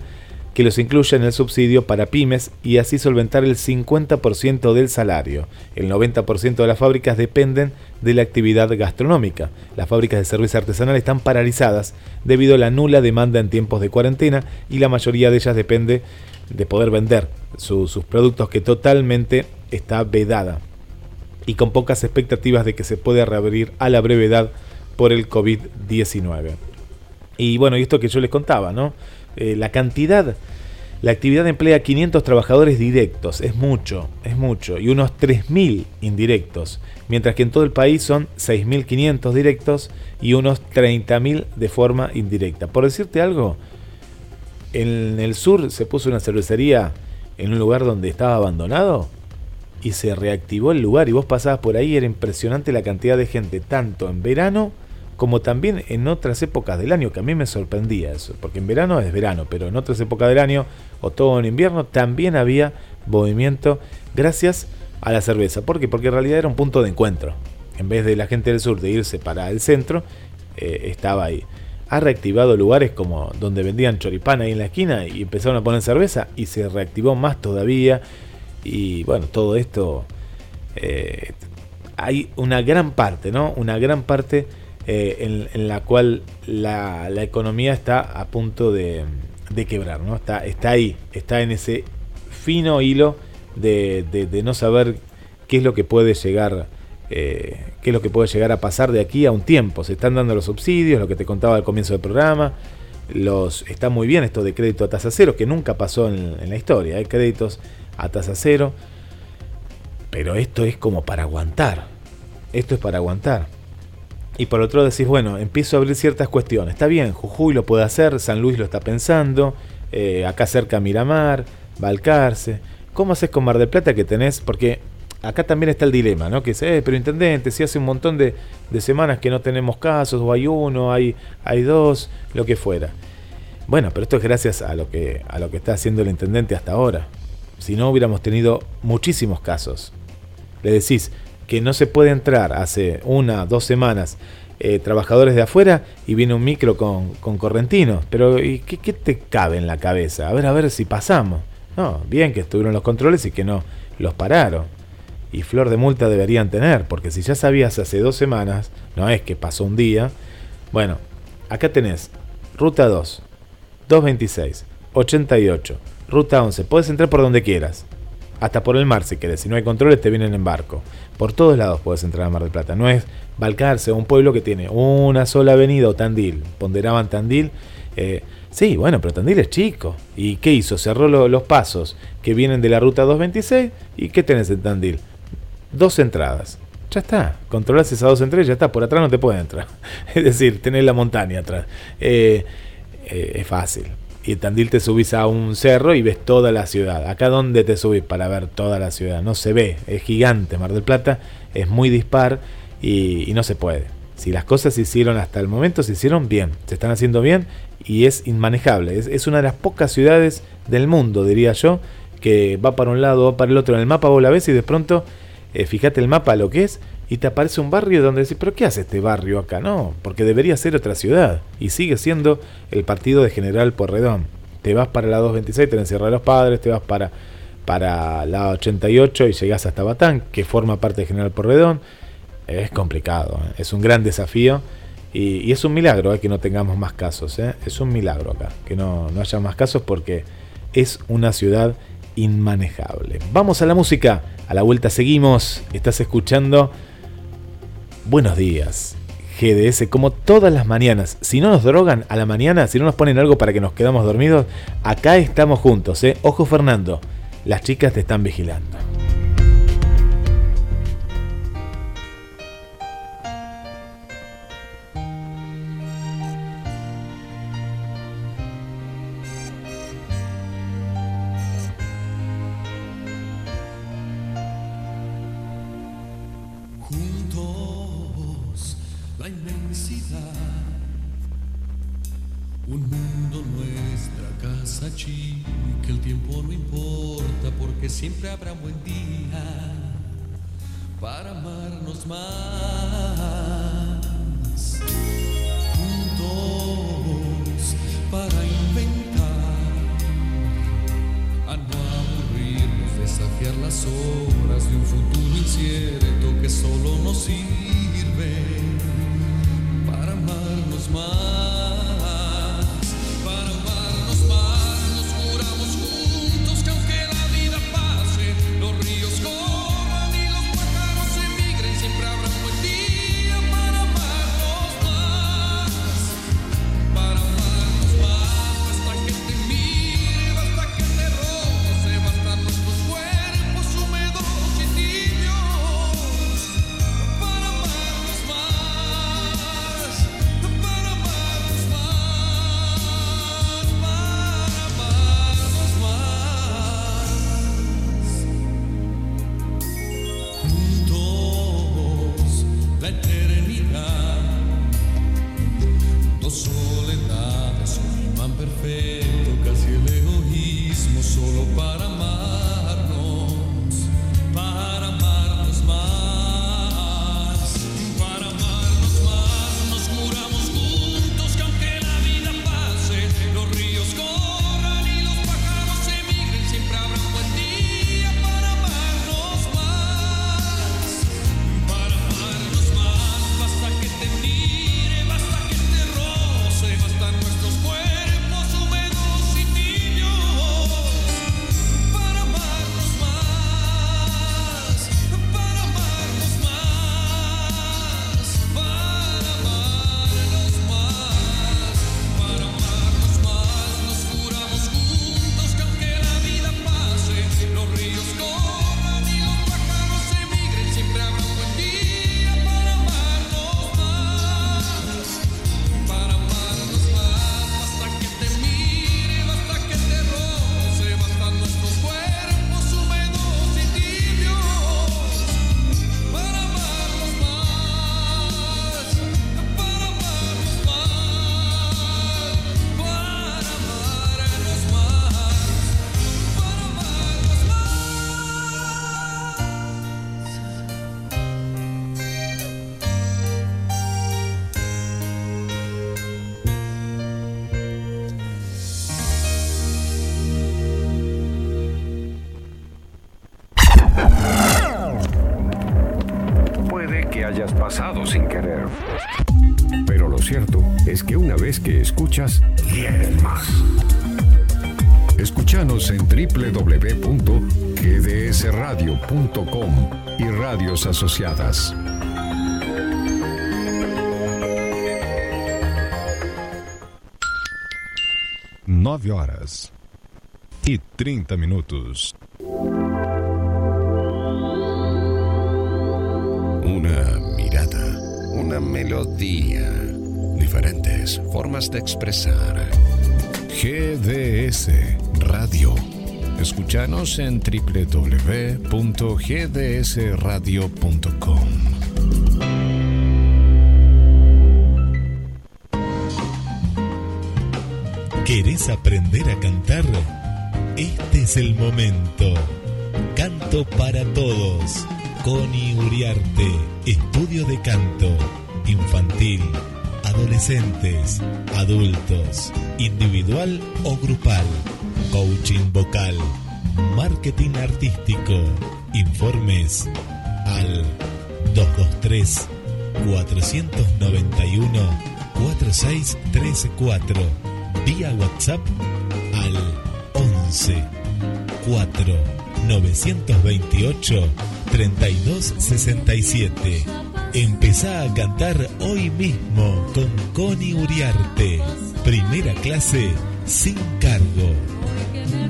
que los incluya en el subsidio para pymes y así solventar el 50% del salario. El 90% de las fábricas dependen de la actividad gastronómica. Las fábricas de cerveza artesanal están paralizadas debido a la nula demanda en tiempos de cuarentena y la mayoría de ellas depende de poder vender su- sus productos que totalmente está vedada y con pocas expectativas de que se pueda reabrir a la brevedad por el COVID-19. Y bueno, y esto que yo les contaba, ¿no? Eh, la cantidad, la actividad emplea 500 trabajadores directos, es mucho, es mucho, y unos 3.000 indirectos, mientras que en todo el país son 6.500 directos y unos 30.000 de forma indirecta. Por decirte algo, en el sur se puso una cervecería en un lugar donde estaba abandonado y se reactivó el lugar y vos pasabas por ahí, era impresionante la cantidad de gente, tanto en verano como también en otras épocas del año, que a mí me sorprendía eso, porque en verano es verano, pero en otras épocas del año, otoño, invierno, también había movimiento gracias a la cerveza. ¿Por qué? Porque en realidad era un punto de encuentro. En vez de la gente del sur de irse para el centro, eh, estaba ahí. Ha reactivado lugares como donde vendían choripán ahí en la esquina y empezaron a poner cerveza y se reactivó más todavía. Y bueno, todo esto eh, hay una gran parte, ¿no? Una gran parte eh, en, en la cual la, la economía está a punto de, de quebrar, ¿no? Está, está ahí, está en ese fino hilo de, de- no saber qué es lo que puede llegar, eh, qué es lo que puede llegar a pasar de aquí a un tiempo. Se están dando los subsidios, lo que te contaba al comienzo del programa. Los, está muy bien esto de crédito a tasa cero, que nunca pasó en, la historia. Hay créditos a tasa cero. Pero esto es como para aguantar. Esto es para aguantar. Y por otro decís, bueno, empiezo a abrir ciertas cuestiones. Está bien, Jujuy lo puede hacer, San Luis lo está pensando, eh, acá cerca Miramar, Balcarce. ¿Cómo haces con Mar del Plata que tenés? Porque acá también está el dilema, ¿no? Que dice, eh, pero intendente, si hace un montón de, de semanas que no tenemos casos, o hay uno, hay, hay dos, lo que fuera. Bueno, pero esto es gracias a lo que, a lo que está haciendo el intendente hasta ahora. Si no, hubiéramos tenido muchísimos casos. Le decís que no se puede entrar hace una, dos semanas eh, trabajadores de afuera y viene un micro con, con correntinos. Pero ¿y qué, qué te cabe en la cabeza? A ver, a ver si pasamos. No, bien que estuvieron los controles y que no los pararon. Y flor de multa deberían tener, porque si ya sabías hace dos semanas, no es que pasó un día. Bueno, acá tenés ruta 2, 226, 88, ruta 11. Puedes entrar por donde quieras. Hasta por el mar si querés. Si no hay controles te vienen en barco. Por todos lados puedes entrar a Mar del Plata. No es Balcarce, un pueblo que tiene una sola avenida o Tandil. Ponderaban Tandil. eh, sí, bueno, pero Tandil es chico. ¿Y qué hizo? Cerró lo- los pasos que vienen de la ruta 226. ¿Y qué tenés en Tandil? Dos entradas. Ya está. Controlás esas dos entradas y ya está. Por atrás no te puede entrar. *laughs* Es decir, tenés la montaña atrás. Eh, eh, es fácil. Y en Tandil te subís a un cerro y ves toda la ciudad. Acá dónde te subís para ver toda la ciudad. No se ve, es gigante. Mar del Plata es muy dispar y no se puede. Si las cosas se hicieron hasta el momento, se hicieron bien. Se están haciendo bien y es inmanejable. Es, una de las pocas ciudades del mundo, diría yo, que va para un lado, va para el otro. En el mapa vos la ves y de pronto, eh, fíjate el mapa lo que es y te aparece un barrio donde decís, pero ¿qué hace este barrio acá? No, porque debería ser otra ciudad. Y sigue siendo el partido de General Porredón. Te vas para la 226, te la encierra los padres, te vas para, para la 88 y llegás hasta Batán, que forma parte de General Porredón. Es complicado, ¿eh? es un gran desafío. Y, es un milagro eh, que no tengamos más casos. ¿eh? Es un milagro acá, que no, no haya más casos porque es una ciudad inmanejable. Vamos a la música. A la vuelta seguimos. Estás escuchando Buenos días. GDS, como todas las mañanas. Si no nos drogan a la mañana, si no nos ponen algo para que nos quedamos dormidos, acá estamos juntos. Ojo Fernando, las chicas te están vigilando. siempre habrá un buen día para amarnos más. Juntos para inventar, a no aburrirnos, desafiar las horas de un futuro incierto que solo nos sirve para amarnos más. y radios asociadas. Nove horas y 30 minutos. Una mirada, una melodía, diferentes formas de expresar. GDS Radio Escúchanos en www.gdsradio.com. ¿Querés aprender a cantar? Este es el momento. Canto para todos. Connie Uriarte, estudio de canto, infantil, adolescentes, adultos, individual o grupal coaching vocal, marketing artístico. Informes al 223 491 4634 vía WhatsApp al 11 4 928 3267. Empezá a cantar hoy mismo con Connie Uriarte. Primera clase sin cargo. que me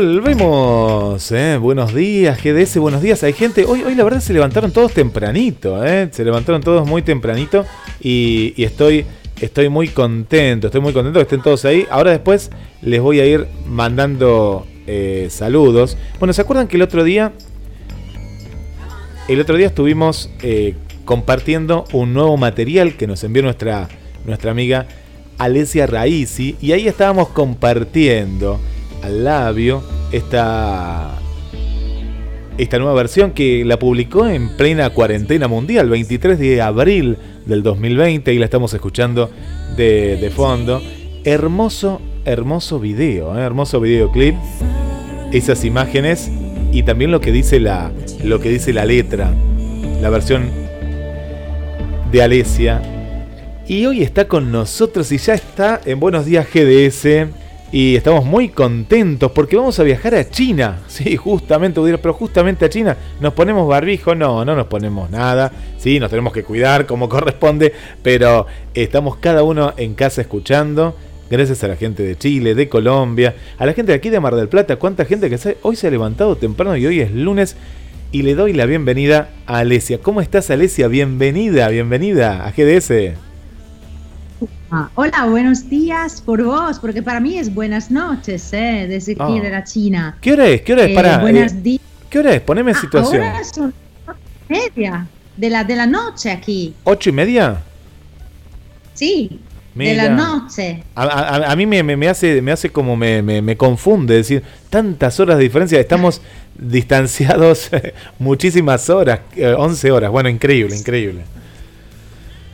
Volvemos, ¿eh? Buenos días, GDS, buenos días. Hay gente, hoy, hoy la verdad se levantaron todos tempranito, ¿eh? Se levantaron todos muy tempranito y, estoy, estoy muy contento, estoy muy contento que estén todos ahí. Ahora después les voy a ir mandando eh, saludos. Bueno, ¿se acuerdan que el otro día, el otro día estuvimos compartiendo un nuevo material que nos envió nuestra, nuestra amiga Alesia Raisi y ahí estábamos compartiendo al labio esta, esta nueva versión que la publicó en plena cuarentena mundial, 23 de abril del 2020, y la estamos escuchando de, fondo. Hermoso, hermoso video, ¿eh? hermoso videoclip. Esas imágenes y también lo que dice la, lo que dice la letra, la versión de Alesia. Y hoy está con nosotros y ya está en Buenos Días GDS y estamos muy contentos porque vamos a viajar a China. *laughs* Sí, justamente, pero justamente a China. ¿Nos ponemos barbijo? No, no nos ponemos nada. Sí, nos tenemos que cuidar como corresponde, pero estamos cada uno en casa escuchando. Gracias a la gente de Chile, de Colombia, a la gente de aquí de Mar del Plata. ¿Cuánta gente que hoy se ha levantado temprano y hoy es lunes? Y le doy la bienvenida a Alesia. ¿Cómo estás, Alesia? Bienvenida, bienvenida a GDS. Ah, hola, buenos días por vos, porque para mí es buenas noches, ¿eh? Desde aquí Ah. de la China. ¿Qué hora es? ¿Qué hora es? Eh, Pará, buenos eh. ¿Qué hora es? Poneme en situación. Ahora son media de la, de la noche aquí. ¿Ocho y media? Sí, Mira. de la noche. A, a- a mí me, me- me hace, me hace como me, me- me confunde decir tantas horas de diferencia. Estamos distanciados *laughs* muchísimas horas, eh, 11 horas. Bueno, increíble, increíble.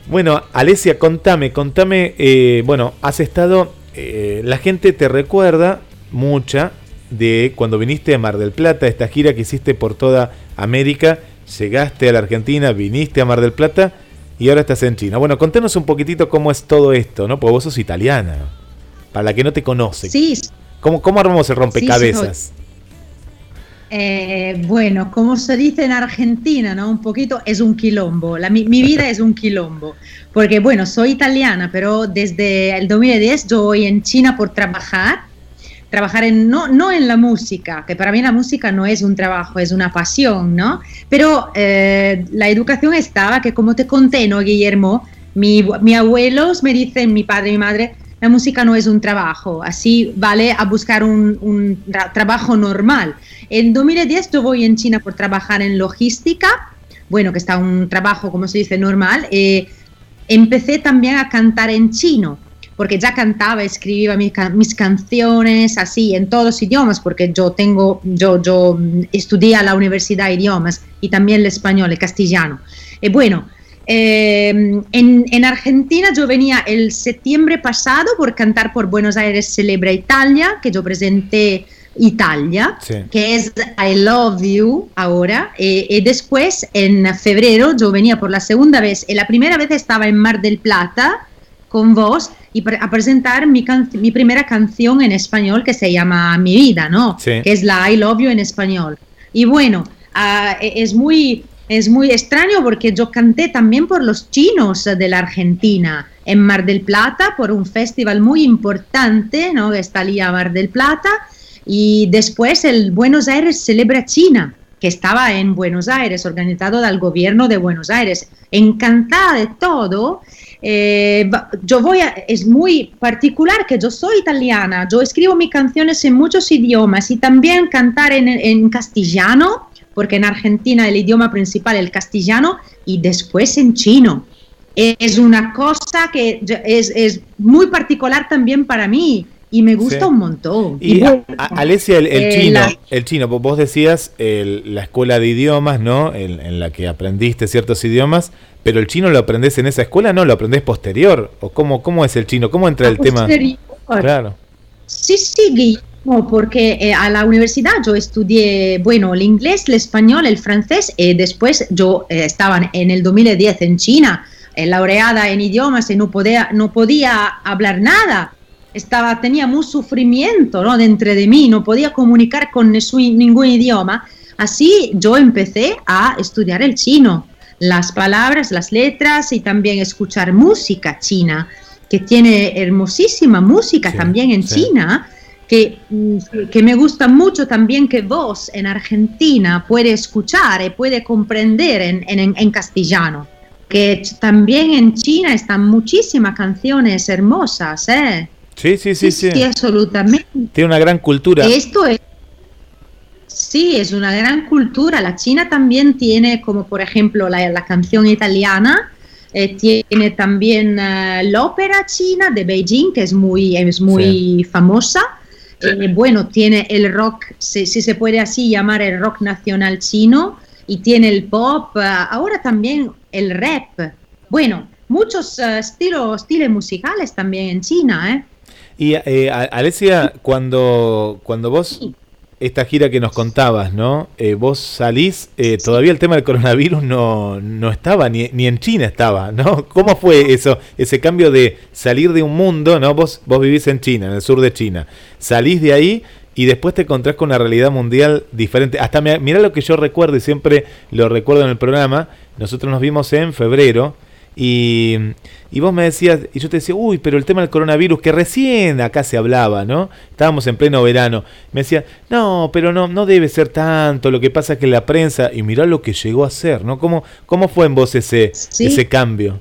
Bueno, Alesia, contame, contame. eh, bueno, has estado. eh, la gente te recuerda mucha de cuando viniste a Mar del Plata, esta gira que hiciste por toda América. Llegaste a la Argentina, viniste a Mar del Plata y ahora estás en China. Bueno, contanos un poquitito cómo es todo esto, ¿no? Porque vos sos italiana. Para la que no te conoce. Sí, ¿Cómo, cómo armamos el rompecabezas? Eh, bueno, como se dice en Argentina, ¿no? Un poquito es un quilombo. Mi, vida es un quilombo. Porque, bueno, soy italiana, pero desde el 2010 yo voy en China por trabajar. Trabajar en, no, no en la música, que para mí la música no es un trabajo, es una pasión, ¿no? Pero eh, la educación estaba que, como te conté, ¿no, Guillermo? Mi, mi abuelos me dicen, mi padre y mi madre, la música no es un trabajo, así vale a buscar un, un tra- trabajo normal. En 2010 yo voy en China por trabajar en logística, bueno, que está un trabajo, como se dice, normal. eh, empecé también a cantar en chino, porque ya cantaba, escribía mi ca- mis canciones así en todos idiomas, porque yo tengo, yo, yo mm, estudié a la universidad idiomas y también el español, el castellano. Y bueno, eh, en, en Argentina yo venía el septiembre pasado por cantar por Buenos Aires Celebra Italia, que yo presenté Italia, Sí. que es I Love You ahora. eh, y después, en febrero, yo venía por la segunda vez. Y la primera vez estaba en Mar del Plata con vos y a presentar mi, mi primera canción en español que se llama Mi Vida, ¿no? Sí. Que es la I Love You en español. Y bueno, e- es muy... Es muy extraño porque yo canté también por los chinos de la Argentina en Mar del Plata por un festival muy importante, ¿no? Que está allí a Mar del Plata. Y después el Buenos Aires Celebra China, que estaba en Buenos Aires, organizado del gobierno de Buenos Aires. Encantada de todo. eh, yo voy a, es muy particular que yo soy italiana, yo escribo mis canciones en muchos idiomas y también cantar en castellano, porque en Argentina el idioma principal es el castellano y después en chino. Es una cosa que es, es muy particular también para mí y me gusta Sí. un montón. Y bueno, a- Alesia, el, el eh, chino, la- el chino, vos- decías el- la escuela de idiomas, ¿no? En, en la que aprendiste ciertos idiomas, pero el chino lo aprendés en esa escuela, ¿no? ¿Lo aprendés posterior? ¿O cómo, cómo es el chino? ¿Cómo entra el tema? Claro. Sí, sí, Guillermo, porque eh, a la universidad yo estudié, bueno, el inglés, el español, el francés, y después yo eh, estaba en el 2010 en China, eh, laureada en idiomas y no podía, no podía hablar nada. Estaba, tenía mucho sufrimiento ¿no? dentro de mí, no podía comunicar con ningún idioma. Así yo empecé a estudiar el chino, las palabras, las letras y también escuchar música china, que tiene hermosísima música también en sí. China, que, mm, que me gusta mucho también que vos en Argentina puede escuchar y puede comprender en, en- en castellano. Que también en China están muchísimas canciones hermosas, ¿eh? Sí, sí, sí, sí. Sí, absolutamente. Tiene una gran cultura. Esto es, sí, es una gran cultura. La China también tiene, como por ejemplo la, la canción italiana, eh, tiene también eh, la ópera china de Beijing, que es muy, es muy famosa. Eh, bueno, tiene el rock, si, si se puede así llamar el rock nacional chino, y tiene el pop, eh, ahora también el rap. Bueno, muchos eh, estilos, estilos musicales también en China, ¿eh? Y eh, Alesia, cuando, cuando vos, esta gira que nos contabas, ¿no? Eh, vos salís, eh, todavía el tema del coronavirus no, no estaba, ni, ni en China estaba, ¿no? *laughs* ¿Cómo fue eso, ese cambio de salir de un mundo, ¿no? Vos, vos vivís en China, en el sur de China, salís de ahí y después te encontrás con una realidad mundial diferente. Hasta mi- mirá lo que yo recuerdo y siempre lo recuerdo en el programa, nosotros nos vimos en febrero. Y, y vos me decías, y yo te decía, uy, pero el tema del coronavirus, que recién acá se hablaba, ¿no? Estábamos en pleno verano. Me decía, no, pero no, no debe ser tanto, lo que pasa es que la prensa, y mirá lo que llegó a ser, ¿no? ¿Cómo, cómo fue en vos ese, Sí. ese cambio?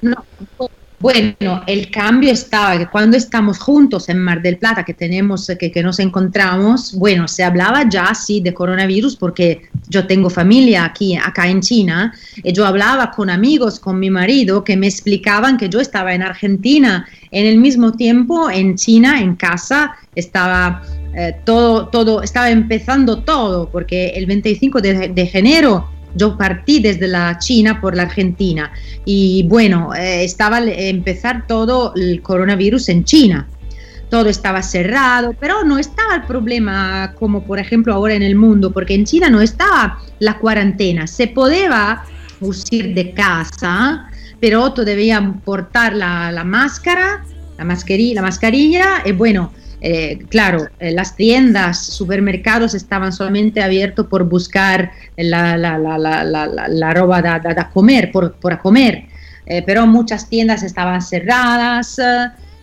No, bueno, el cambio estaba que cuando estamos juntos en Mar del Plata, que tenemos, que, que nos encontramos, bueno, se hablaba ya sí de coronavirus porque yo tengo familia aquí, acá en China, y yo hablaba con amigos, con mi marido, que me explicaban que yo estaba en Argentina, en el mismo tiempo en China, en casa, estaba eh, todo, todo, estaba empezando todo, porque el 25 de, de enero yo partí desde la China por la Argentina y bueno, eh, estaba empezar todo el coronavirus en China. Todo estaba cerrado, pero no estaba el problema como por ejemplo ahora en el mundo, porque en China no estaba la cuarentena. Se podía usar de casa, pero tú debías portar la, la máscara, la mascarilla, la mascarilla y bueno, eh, claro, eh, las tiendas, supermercados estaban solamente abiertos por buscar la, la, la, la, roba da, da- comer, por, por comer, Eh, pero muchas tiendas estaban cerradas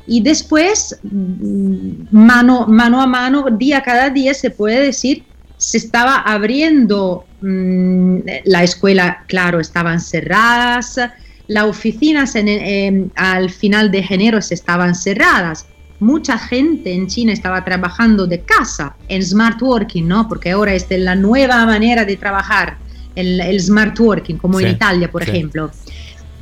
y después, mm, mano, mano a mano, día cada día, se puede decir, se estaba abriendo mm, la escuela, claro, estaban cerradas, las oficinas en- al final de enero se estaban cerradas. Mucha gente en China estaba trabajando de casa, en smart working, ¿no? Porque ahora es de la nueva manera de trabajar, el, el smart working, como en Italia, por sí. ejemplo.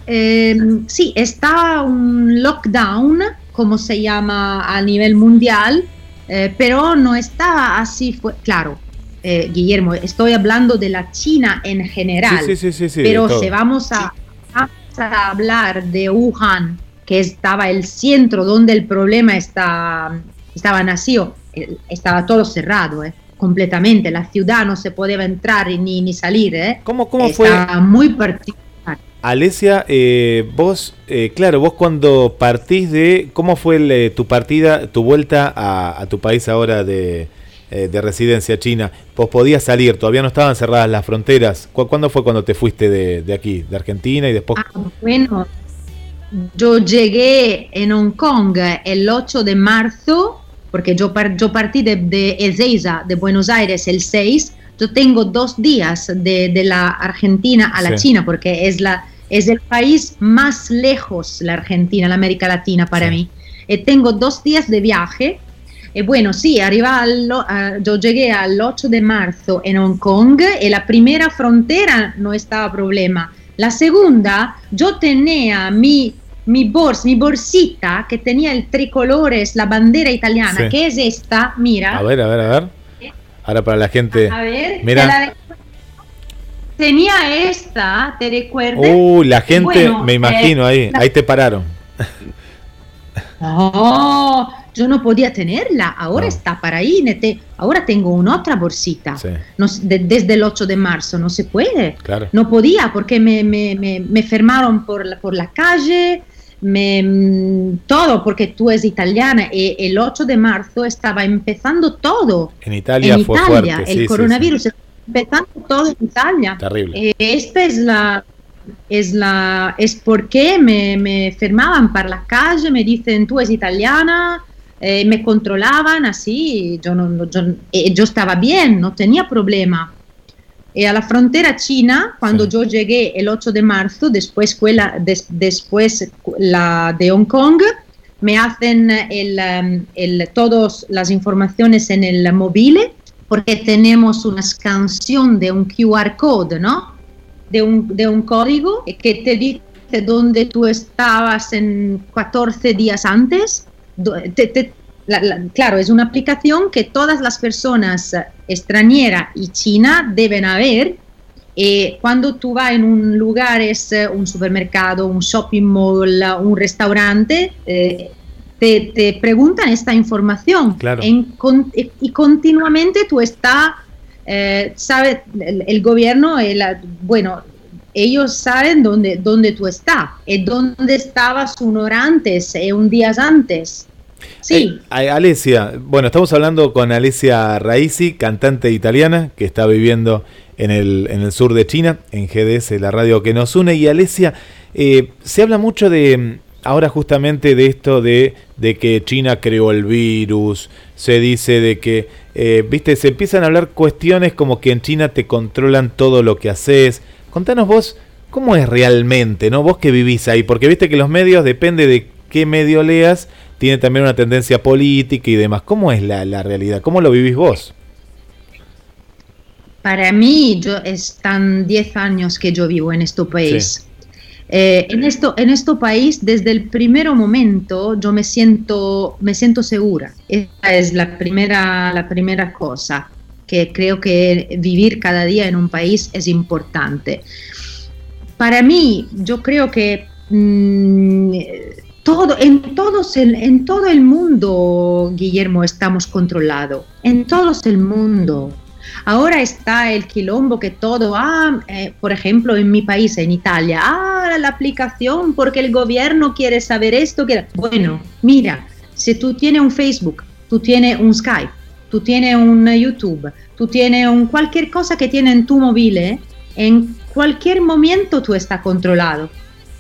Eh, sí, está un lockdown, como se llama a nivel mundial, eh, pero no está así, fue, claro, eh, Guillermo, estoy hablando de la China en general, Sí, pero si vamos a, vamos a hablar de Wuhan, que estaba el centro donde el problema está, estaba nacido, eh, estaba todo cerrado, eh, completamente, la ciudad no se podía entrar ni, ni salir, eh. ¿Cómo, cómo fue? Muy particular. Alesia, eh, vos, eh, claro, vos cuando partís de, ¿cómo fue el, eh, tu partida, tu vuelta a, a tu país ahora de, eh, de residencia china? Vos podías salir, todavía no estaban cerradas las fronteras. ¿Cu- ¿Cuándo fue cuando te fuiste de, de aquí, de Argentina y después? Ah, bueno, yo llegué en Hong Kong el 8 de marzo, porque yo, par- yo partí de, de Ezeiza, de Buenos Aires, el 6. Yo tengo dos días de, de la Argentina a la Sí. China, porque es la, Es el país más lejos, la Argentina, la América Latina para mí. Eh, tengo dos días de viaje. Y bueno, sí, arriba al, a- yo llegué al 8 de marzo en Hong Kong y la primera frontera no estaba problema. La segunda, yo tenía mi, mi bolsa, mi bolsita que tenía el tricolores, la bandera italiana, Sí. que es esta, mira. A ver, a ver, a ver. Ahora para la gente. A ver, Mira. la- tenía esta, ¿te recuerdas? Uh, la gente, Bueno, me imagino eh, ahí, la- ahí te pararon. *laughs* No, yo no podía tenerla, ahora No. está para ahí, ahora tengo una otra bolsita, Sí, No de- desde el 8 de marzo, no se puede, claro. no podía porque me, me, me, me fermaron por la, por la calle, me, mm, todo, porque tú es italiana y el 8 de marzo estaba empezando todo En Italia en fue Italia, fuerte. el sí, sí, coronavirus está empezando todo en Italia. sí. Terrible. Eh, esta es la es la es porque me, me fermaban por la calle, me dicen tú es italiana, eh, me controlaban así, yo, no, yo, eh, yo estaba bien, no tenía problema. Y a la frontera china, cuando yo llegué el 8 de marzo, después fue la, des- después la de Hong Kong, me hacen el, um, el, todas las informaciones en el móvil, porque tenemos una canción de un QR code, ¿no? De un, de un código que te dice dónde tú estabas en 14 días antes. Do- te- te- la- la- claro, es una aplicación que todas las personas eh, extranjeras y china deben haber. Y cuando tú vas en un lugar, es eh, un supermercado, un shopping mall, un restaurante, eh, te, te preguntan esta información. Claro. En con- y, y continuamente tú estás, eh, sabe, el, el gobierno, el, bueno, ellos saben dónde, dónde tú estás, y dónde estabas un hora antes, y un día antes. Sí. Eh, Alesia, bueno, estamos hablando con Alesia Raisi, cantante italiana que está viviendo en el, en el sur de China, en GDS, la radio que nos une. Y Alesia, eh, se habla mucho de, ahora justamente de esto de, de que China creó el virus, se dice de que, eh, viste, se empiezan a hablar cuestiones como que en China te controlan todo lo que haces. Contanos vos, ¿cómo es realmente, no? Vos que vivís ahí, porque viste que los medios, depende de qué medio leas, tiene también una tendencia política y demás. ¿Cómo es la, la realidad? ¿Cómo lo vivís vos? Para mí, yo están 10 años que yo vivo en este país. Eh, en, esto, en este país, desde el primer momento, yo me siento, me siento segura. Esa es la primera, la primera cosa que creo que vivir cada día en un país es importante. Para mí, yo creo que mm, todo, en, todos el, en todo el mundo, Guillermo, estamos controlados. En todo el mundo. Ahora está el quilombo que todo, ah, eh, por ejemplo, en mi país, en Italia, ah, la aplicación porque el gobierno quiere saber esto. Quiere... Bueno, mira, si tú tienes un Facebook, tú tienes un Skype, tú tienes un YouTube, tú tienes un cualquier cosa que tiene en tu móvil, ¿eh? en cualquier momento tú estás controlado.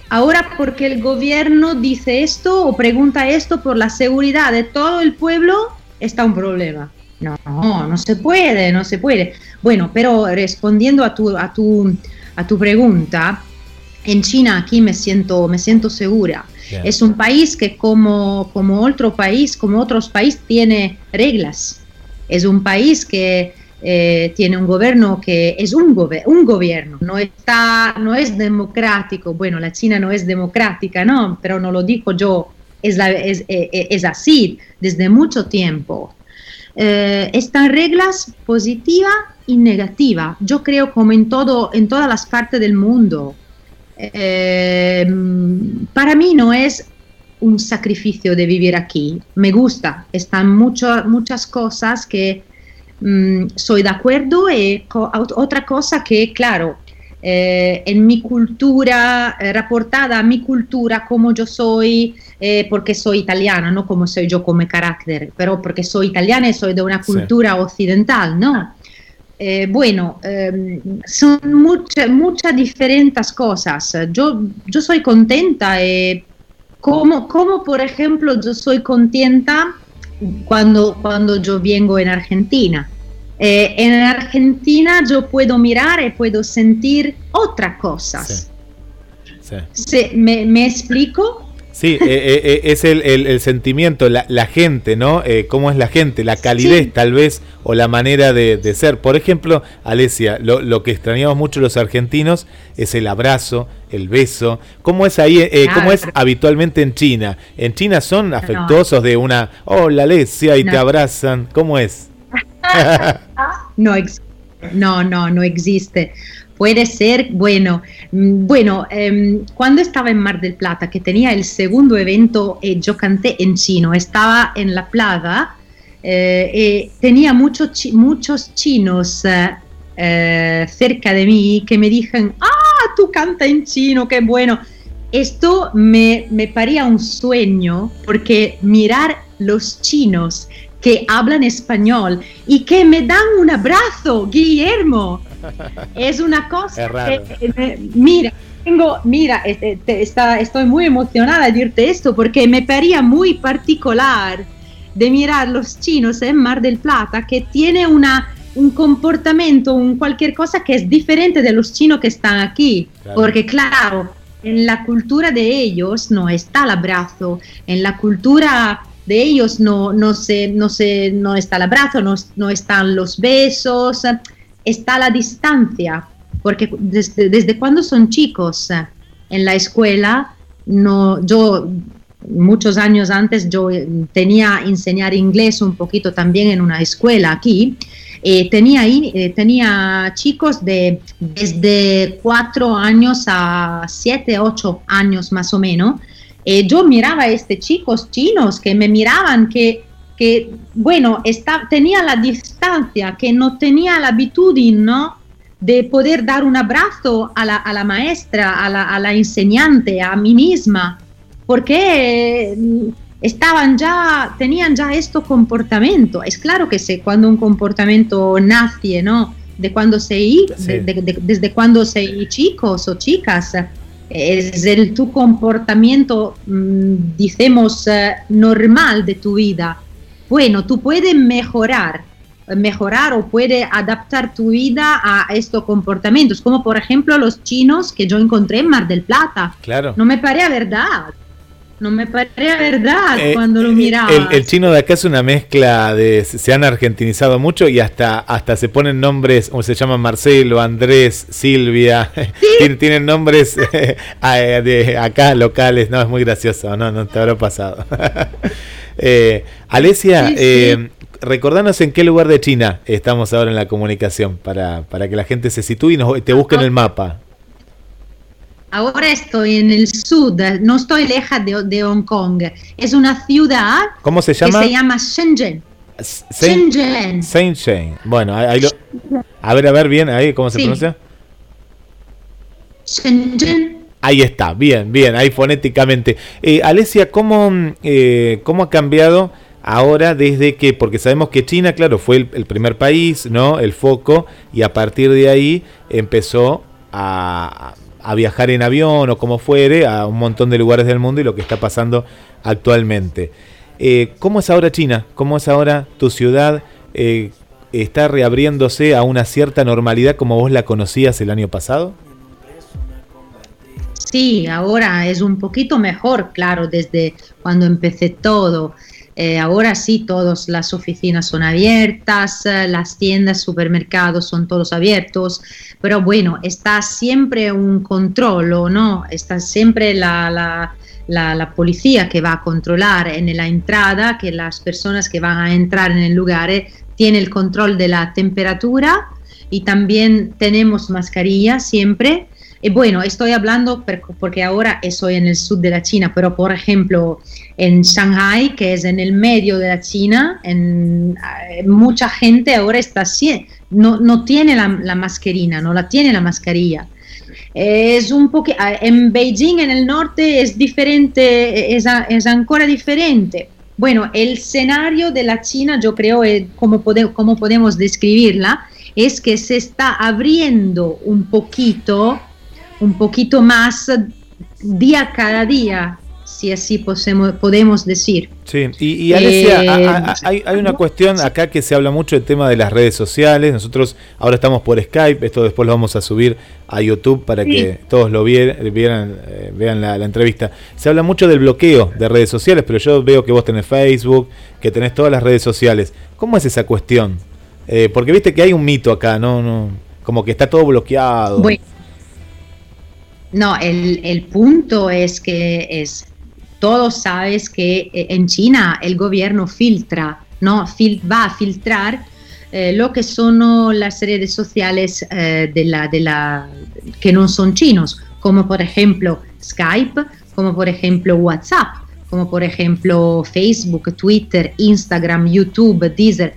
Ahora porque el gobierno dice esto o pregunta esto por la seguridad de todo el pueblo, está un problema. No, no se puede, no se puede. Bueno, pero respondiendo a tu, a tu, a tu pregunta, en China aquí me siento, me siento segura. Bien. Es un país que como, como otro país, como otros países, tiene reglas. Es un país que eh, tiene un gobierno que es un, gobe- un gobierno, no, está, no es democrático. Bueno, la China no es democrática, ¿no? Pero no lo digo yo, es, la- es, eh, eh, es así desde mucho tiempo. Eh, están reglas positiva y negativa. Yo creo como en todo, en todas las partes del mundo. Para mí no es un sacrificio de vivir aquí. Me gusta. Están mucho- muchas cosas que mm, soy de acuerdo y ot- otra cosa que, claro, eh, en mi cultura, eh, reportada a mi cultura como yo soy, eh, porque soy italiana, no como soy yo como carácter, pero porque soy italiana y soy de una Sí. cultura occidental, ¿no? Eh, bueno, eh, son muchas, muchas diferentes cosas. Yo, yo soy contenta. eh, como, como, por ejemplo, yo soy contenta cuando, cuando yo vengo en Argentina. Eh, en Argentina yo puedo mirar y puedo sentir otras cosas. Sí. Se- me, me explico? Sí, eh, eh, eh, es el, el- el sentimiento, la, la gente, ¿no? Eh, ¿Cómo es la gente? La calidez, Sí. tal vez, o la manera de, de ser. Por ejemplo, Alesia, lo, lo que extrañamos mucho los argentinos es el abrazo, el beso. ¿Cómo es ahí? eh, ¿Cómo es habitualmente en China? ¿En China son afectuosos de una, hola Alesia, y te abrazan? ¿Cómo es? *laughs* *laughs* No, ex- no, no, no existe. Puede ser, bueno, mm, bueno, em, cuando estaba en Mar del Plata, que tenía el segundo evento, eh, yo canté en chino, estaba en La Plaza, eh, eh, tenía muchos muchos chinos eh, eh, cerca de mí que me dijeron, ah, tú canta en chino, qué bueno. Esto me, me parecía un sueño porque mirar los chinos que hablan español y que me dan un abrazo, Guillermo, es una cosa Es raro. que, eh, mira, tengo, mira, este, te- está- estoy muy emocionada de decirte esto porque me parecía muy particular de mirar los chinos en Mar del Plata que tiene una un comportamiento, un cualquier cosa que es diferente de los chinos que están aquí, Claro. porque claro, en la cultura de ellos no está el abrazo, en la cultura de ellos no, no, se, no, se, no está el abrazo, no, no están los besos, está la distancia, porque desde, desde cuando son chicos eh, en la escuela, no, yo muchos años antes yo eh, tenía enseñar inglés un poquito también en una escuela aquí. eh, tenía, eh, tenía chicos de desde cuatro años a siete, ocho años más o menos. Eh, yo miraba a estos chicos chinos que me miraban que, que bueno, está, tenía la distancia, que no tenía la habitud, ¿no? de poder dar un abrazo a la, a la maestra, a la, a la enseñante, a mí misma, porque eh, estaban ya, tenían ya este comportamiento. Es claro que sé cuando un comportamiento nace, ¿no? De cuando se, Sí. de- de- de- desde cuando se chicos o chicas, es el tu comportamiento, mm, decimos, eh, normal de tu vida. Bueno, tú puedes mejorar, mejorar o puedes adaptar tu vida a estos comportamientos, como por ejemplo los chinos que yo encontré en Mar del Plata. Claro. No me parecía verdad. No me parecía verdad Eh, cuando lo miraba. El, el chino de acá es una mezcla de. Se han argentinizado mucho y hasta, hasta se ponen nombres, como se llaman Marcelo, Andrés, Silvia. *laughs* Tienen, tienen nombres *laughs* eh, eh, de acá locales. No, es muy gracioso. No, no te habrá pasado. *laughs* eh, Alesia, Sí, sí. eh, recordanos en qué lugar de China estamos ahora en la comunicación para, para que la gente se sitúe y nos, te busque en el mapa. Ahora estoy en el sur, no estoy lejos de, de Hong Kong. Es una ciudad ¿Cómo se que llama? se llama Shenzhen. Shenzhen. Shane. Bueno, ahí, ahí lo- a ver, a ver bien, ahí, ¿cómo se Sí. pronuncia? Shenzhen. Ahí está, bien, bien, ahí fonéticamente. Eh, Alesia, ¿cómo, mm, eh, ¿cómo ha cambiado ahora desde que, porque sabemos que China, claro, fue el, el primer país, ¿no? El foco, y a partir de ahí empezó a, a viajar en avión o como fuere a un montón de lugares del mundo y lo que está pasando actualmente. Eh, ¿Cómo es ahora China? ¿Cómo es ahora tu ciudad? Eh, ¿Está reabriéndose a una cierta normalidad como vos la conocías el año pasado? Sí, ahora es un poquito mejor, claro, desde cuando empecé todo. Eh, ahora sí, todas las oficinas son abiertas, eh, las tiendas, supermercados son todos abiertos, pero bueno, está siempre un control, ¿o ¿no? Está siempre la, la, la, la policía que va a controlar en la entrada, que las personas que van a entrar en el lugar eh, tienen el control de la temperatura y también tenemos mascarilla siempre. Y bueno, estoy hablando porque ahora estoy en el sur de la China, pero por ejemplo en Shanghai, que es en el medio de la China, en, eh, mucha gente ahora está así, no, no tiene la, la mascarina, no la tiene la mascarilla. Es un poco, en Beijing, en el norte, es diferente, es, a- es ancora diferente. Bueno, el escenario de la China, yo creo, eh, como, pode- como podemos describirla, es que se está abriendo un poquito, un poquito más día cada día. si así posemos- podemos decir. Sí, y, Eh, a- a- a- hay, hay una cuestión acá que se habla mucho del tema de las redes sociales. Nosotros ahora estamos por Skype, esto después lo vamos a subir a YouTube para Sí. que todos lo vier- vieran, eh, vean la, la entrevista. Se habla mucho del bloqueo de redes sociales, pero yo veo que vos tenés Facebook, que tenés todas las redes sociales. ¿Cómo es esa cuestión? Eh, porque viste que hay un mito acá, ¿no? no como que está todo bloqueado. Bueno, no, el, el punto es que es, todos sabes que eh, en China el gobierno filtra, ¿no? Fil- va a filtrar eh, lo que son las redes sociales eh, de la, de la, que no son chinos, como por ejemplo Skype, como por ejemplo WhatsApp, como por ejemplo Facebook, Twitter, Instagram, YouTube, Deezer,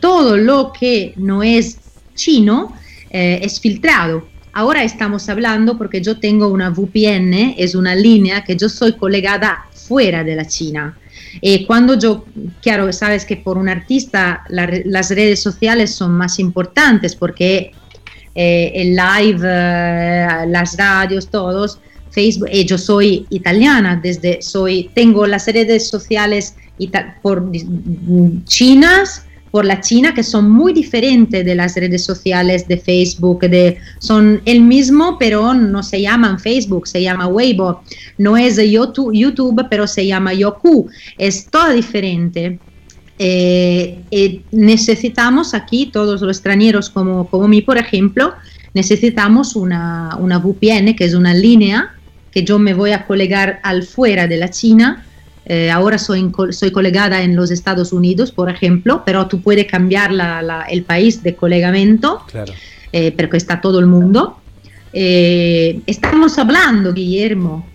todo lo que no es chino es filtrado. Ahora estamos hablando porque yo tengo una VPN, es una línea que yo soy colegada fuera de la China. Y cuando yo, claro, sabes que por un artista la las redes sociales son más importantes porque eh, el live, eh, las radios, todos, Facebook, y yo soy italiana, desde soy, tengo las redes sociales por mm, chinas, por la China, que son muy diferentes de las redes sociales de Facebook, de, son el mismo, pero no se llaman Facebook, se llama Weibo, no es YouTube, pero se llama Yoku, es todo diferente. Eh, eh, necesitamos aquí, todos los extranjeros como, como mí, por ejemplo, necesitamos una, una VPN, que es una línea que yo me voy a colegar al fuera de la China. Eh, ahora soy, soy colegada en los Estados Unidos, por ejemplo, pero tú puedes cambiar la- la- el país de colegamiento, Claro. eh, porque está todo el mundo. Eh, estamos hablando, Guillermo.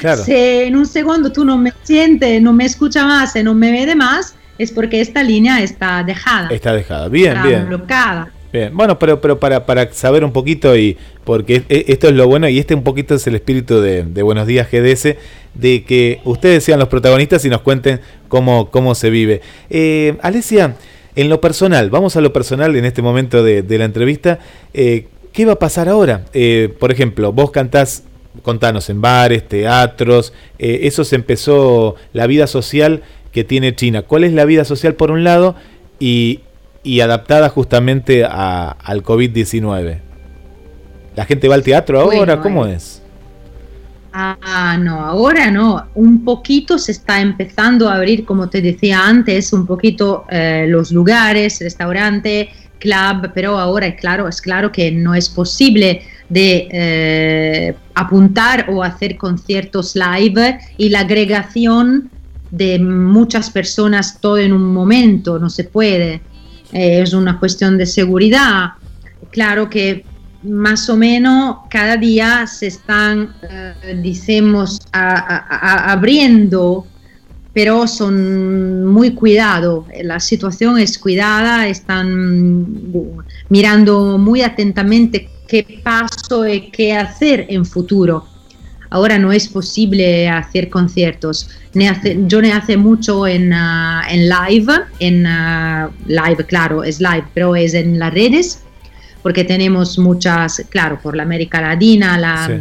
Claro. *laughs* Si en un segundo tú no me sientes, no me escuchas más, y no me ves más, es porque esta línea está dejada, Está dejada. Bien, está bien. bloqueada. Bien, bueno, pero, pero para, saber un poquito y porque e- esto es lo bueno y este un poquito es el espíritu de, Buenos Días GDS, de que ustedes sean los protagonistas y nos cuenten cómo, se vive. Eh, Alesia, en lo personal, vamos a lo personal en este momento de, de la entrevista, eh, ¿qué va a pasar ahora? Eh, por ejemplo, vos cantás, contanos, en bares, teatros, eh, eso se empezó, la vida social que tiene China. ¿Cuál es la vida social por un lado? Y, y adaptada justamente a- al COVID-19. ¿La gente va al teatro ahora? Bueno, ¿Cómo eh, es? Ah, no, ahora no. Un poquito se está empezando a abrir, como te decía antes, un poquito eh, los lugares, restaurante, club, pero ahora es claro, es claro que no es posible de eh, apuntar o hacer conciertos live y la agregación de muchas personas todo en un momento, no se puede. Eh, es una cuestión de seguridad. Claro que más o menos cada día se están, eh, abriendo, pero son muy cuidados. La situación es cuidada, están mm, mirando muy atentamente qué paso y qué hacer en futuro. Ahora no es posible hacer conciertos. Ne hace- yo ne hace mucho en, ah, en live, en ah, live, claro, es live, pero es en las redes, porque tenemos muchas, claro, por la América Latina, la, Sí.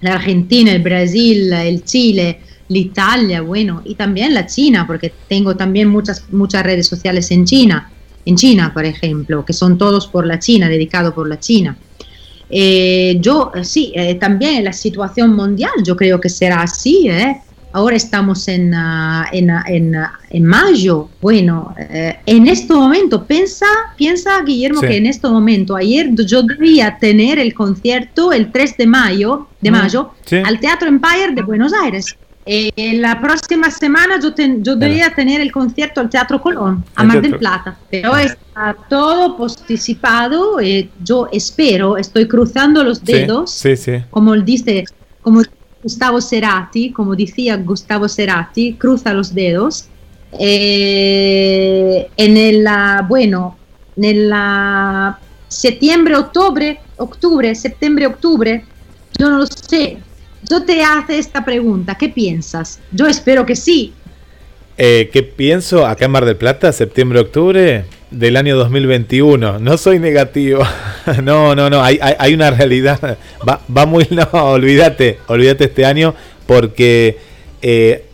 la Argentina, el Brasil, el Chile, la Italia, bueno, y también la China, porque tengo también muchas, muchas redes sociales en China, en China, por ejemplo, que son todos por la China, dedicados por la China. Eh, yo, eh, sí, eh, también la situación mundial, yo creo que será así, ¿eh? Ahora estamos en, ah, en, ah, en, ah, en mayo. Bueno, eh, en este momento, piensa, piensa Guillermo, Sí. que en este momento, ayer yo debía tener el concierto el 3 de mayo, de Mm, mayo sí. al Teatro Empire de Buenos Aires. Eh, la próxima semana yo, ten- yo debía tener el concierto al Teatro Colón, a El Mar del. Plata, pero está todo posticipado. eh, yo espero, estoy cruzando los Sí, dedos, Sí, sí. como dice, como Gustavo Cerati, como decía Gustavo Cerati, cruza los dedos. Eh, en el, ah, bueno, en la septiembre, octubre, octubre, septiembre, octubre, yo no lo sé. Yo te hace esta pregunta, ¿qué piensas? Yo espero que sí. Eh, ¿Qué pienso acá en Mar del Plata, septiembre, octubre del año 2021? No soy negativo. *laughs* no, no, no. Hay, hay, una realidad. Va, va muy. *laughs* No, olvídate. Olvídate este año porque eh,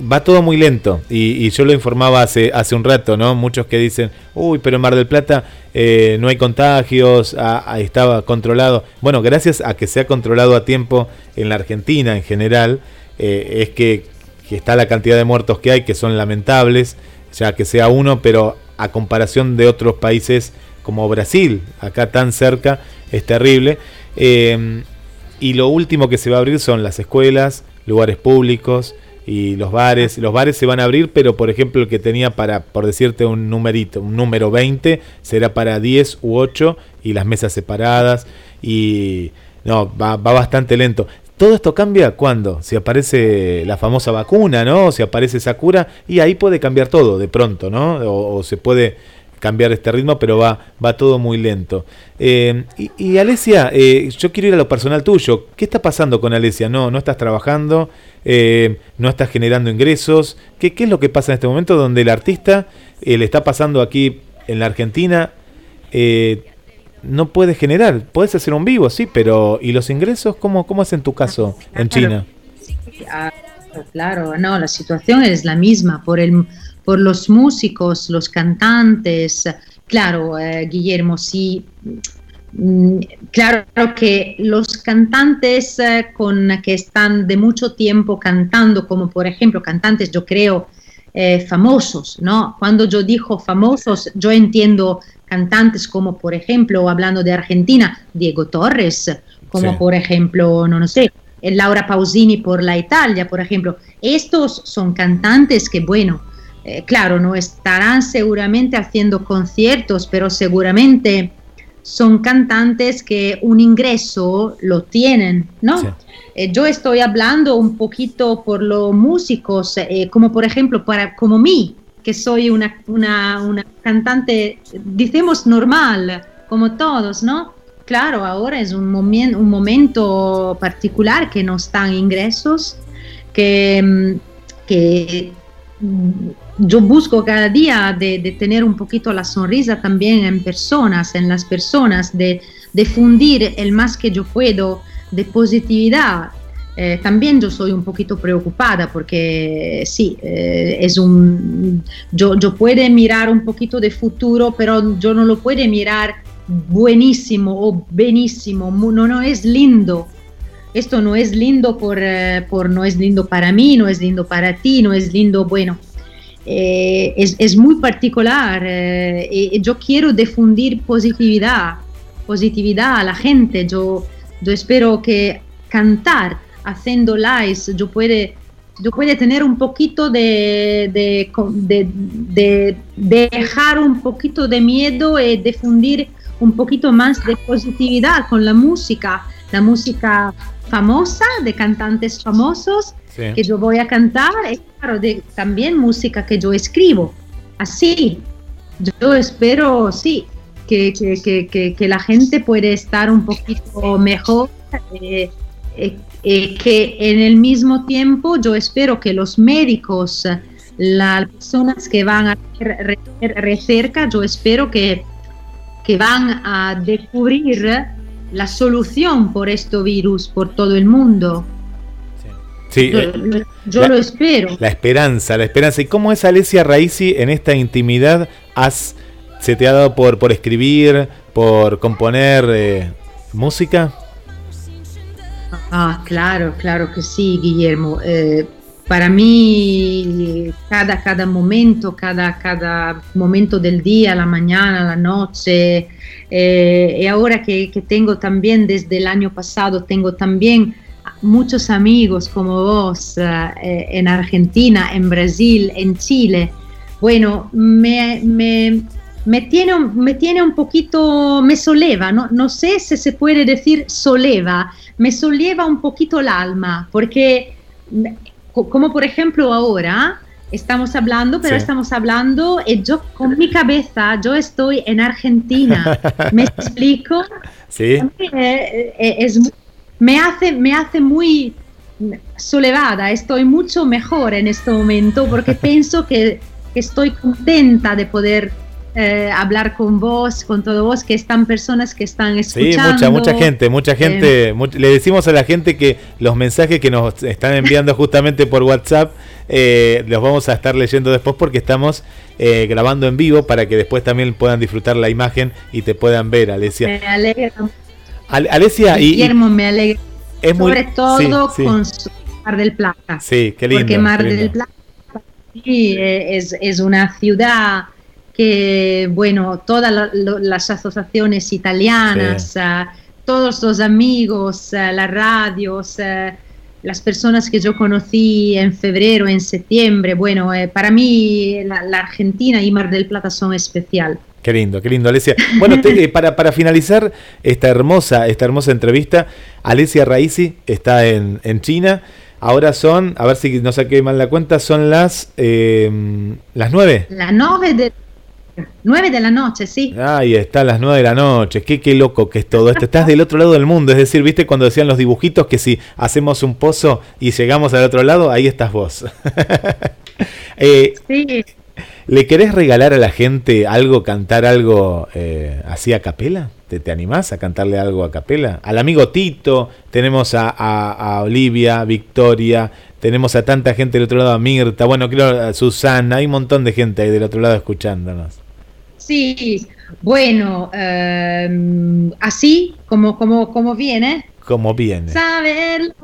va todo muy lento. Y, y yo lo informaba hace, hace un rato, ¿no? Muchos que dicen, uy, pero en Mar del Plata eh, no hay contagios, estaba controlado. Bueno, gracias a que se ha controlado a tiempo en la Argentina en general, eh, es que, que está la cantidad de muertos que hay, que son lamentables, ya que sea uno, pero a comparación de otros países como Brasil, acá tan cerca, es terrible. Eh, y lo último que se va a abrir son las escuelas, lugares públicos y los bares. Los bares se van a abrir, pero por ejemplo el que tenía para, por decirte un numerito, un número 20, será para 10 u 8 y las mesas separadas. Y no, va, va bastante lento. Todo esto cambia cuando, si aparece la famosa vacuna, ¿no? Si aparece esa cura, y ahí puede cambiar todo de pronto, ¿no? O, o se puede cambiar este ritmo, pero va, va todo muy lento. Eh, y, y, Alesia, eh, yo quiero ir a lo personal tuyo. ¿Qué está pasando con Alesia? No, no estás trabajando, eh, no estás generando ingresos. ¿Qué, ¿Qué, es lo que pasa en este momento donde el artista le está pasando aquí en la Argentina? no puede generar, puedes hacer un vivo, sí, pero ¿y los ingresos? ¿Cómo, cómo es en tu caso en China? Claro, no, la situación es la misma por el por los músicos, los cantantes. Claro, eh, Guillermo, sí, mm, claro que los cantantes eh, con, que están de mucho tiempo cantando, como por ejemplo cantantes, yo creo, eh, famosos, ¿no? Cuando yo digo famosos, yo entiendo cantantes como por ejemplo, hablando de Argentina, Diego Torres, como sí. por ejemplo, no, no sé, Laura Pausini por la Italia, por ejemplo. Estos son cantantes que, bueno, eh, claro, no estarán seguramente haciendo conciertos, pero seguramente son cantantes que un ingreso lo tienen, ¿no? Sí. Eh, yo estoy hablando un poquito por los músicos, eh, como por ejemplo, para, como mí, que soy una, una, una cantante, decimos normal, como todos, ¿no? Claro, ahora es un, momen un momento particular que no están ingresos, que, mm, que yo busco cada día de, tener un poquito la sonrisa también en personas, en las personas, de, de fundir el más que yo puedo de positividad. Eh, también yo soy un poquito preocupada porque sí, eh, es un, yo, yo puedo mirar un poquito de futuro, pero yo no lo puedo mirar buenísimo o benísimo, no, no es lindo. Esto no es lindo por, eh, por, no es lindo para mí, no es lindo para ti, no es lindo, bueno, eh, es, es, muy particular. Eh, yo quiero difundir positividad, positividad a la gente. Yo, yo espero que cantar haciendo lives, yo puede, yo puede tener un poquito de, de, de, dejar un poquito de miedo y difundir un poquito más de positividad con la música, la música famosa, de cantantes famosos sí. que yo voy a cantar, y claro, de, también música que yo escribo. Así, yo espero, sí, que, que, que, que la gente puede estar un poquito mejor, eh, eh, eh, que en el mismo tiempo yo espero que los médicos, las personas que van a re, cerca, yo espero que, que van a descubrir la solución por este virus por todo el mundo. Sí, yo, eh, yo la, lo espero. La esperanza, la esperanza. ¿Y cómo es Alesia Raisi en esta intimidad? ¿Has, ¿Se te ha dado por, por escribir, por componer eh, música? Ah, claro, claro que sí, Guillermo. Eh, para mí, cada, cada momento, cada, cada momento del día, la mañana, la noche, eh, y ahora que, que, tengo también, desde el año pasado, tengo también muchos amigos como vos eh, en Argentina, en Brasil, en Chile, bueno, me, me, me, tiene, me tiene un poquito, me soleva, no, no sé si se puede decir soleva, me solleva un poquito el alma, porque como por ejemplo ahora estamos hablando, pero sí. estamos hablando y yo con mi cabeza, yo estoy en Argentina, *laughs* ¿me explico? Sí. Es, me, hace, me hace muy solevada, estoy mucho mejor en este momento porque *laughs* pienso que, que estoy contenta de poder eh, hablar con vos, con todos vos, que están personas que están Sí, escuchando. mucha, mucha gente, mucha gente. much- le decimos a la gente que los mensajes que nos están enviando justamente por WhatsApp eh, los vamos a estar leyendo después porque estamos eh, grabando en vivo para que después también puedan disfrutar la imagen y te puedan ver, Alesia. Me alegra. Ale- Alesia, y, Guillermo, me alegra. es muy- Sobre todo sí, con Mar del Plata. sí, qué lindo. porque Mar lindo. del Plata sí, eh, es, es una ciudad que, bueno, todas la- lo- las asociaciones italianas, Sí. ah, todos los amigos, ah, las radios, las personas que yo conocí en febrero, en septiembre, bueno, eh, para mí la, la Argentina y Mar del Plata son especial. Qué lindo, qué lindo, Alesia. Bueno, te- *laughs* eh, para, para finalizar esta hermosa, esta hermosa entrevista, Alesia Raisi está en, en China. Ahora son, a ver si no saqué mal la cuenta, son las eh, las nueve. La 9 de, 9 de la noche, sí. Ahí está, las 9 de la noche. Qué, qué loco que es todo esto. Estás del otro lado del mundo. Es decir, viste cuando decían los dibujitos que si hacemos un pozo y llegamos al otro lado, ahí estás vos. *laughs* Eh, Sí. ¿Le querés regalar a la gente algo, cantar algo eh, así a capela? ¿Te, ¿Te animás a cantarle algo a capela? Al amigo Tito, tenemos a, a- a Olivia, Victoria, tenemos a tanta gente del otro lado, a Mirta, bueno, creo a Susana, hay un montón de gente ahí del otro lado escuchándonos. Sí, bueno, ehm, así como, como, como viene, ¿Cómo viene? saber,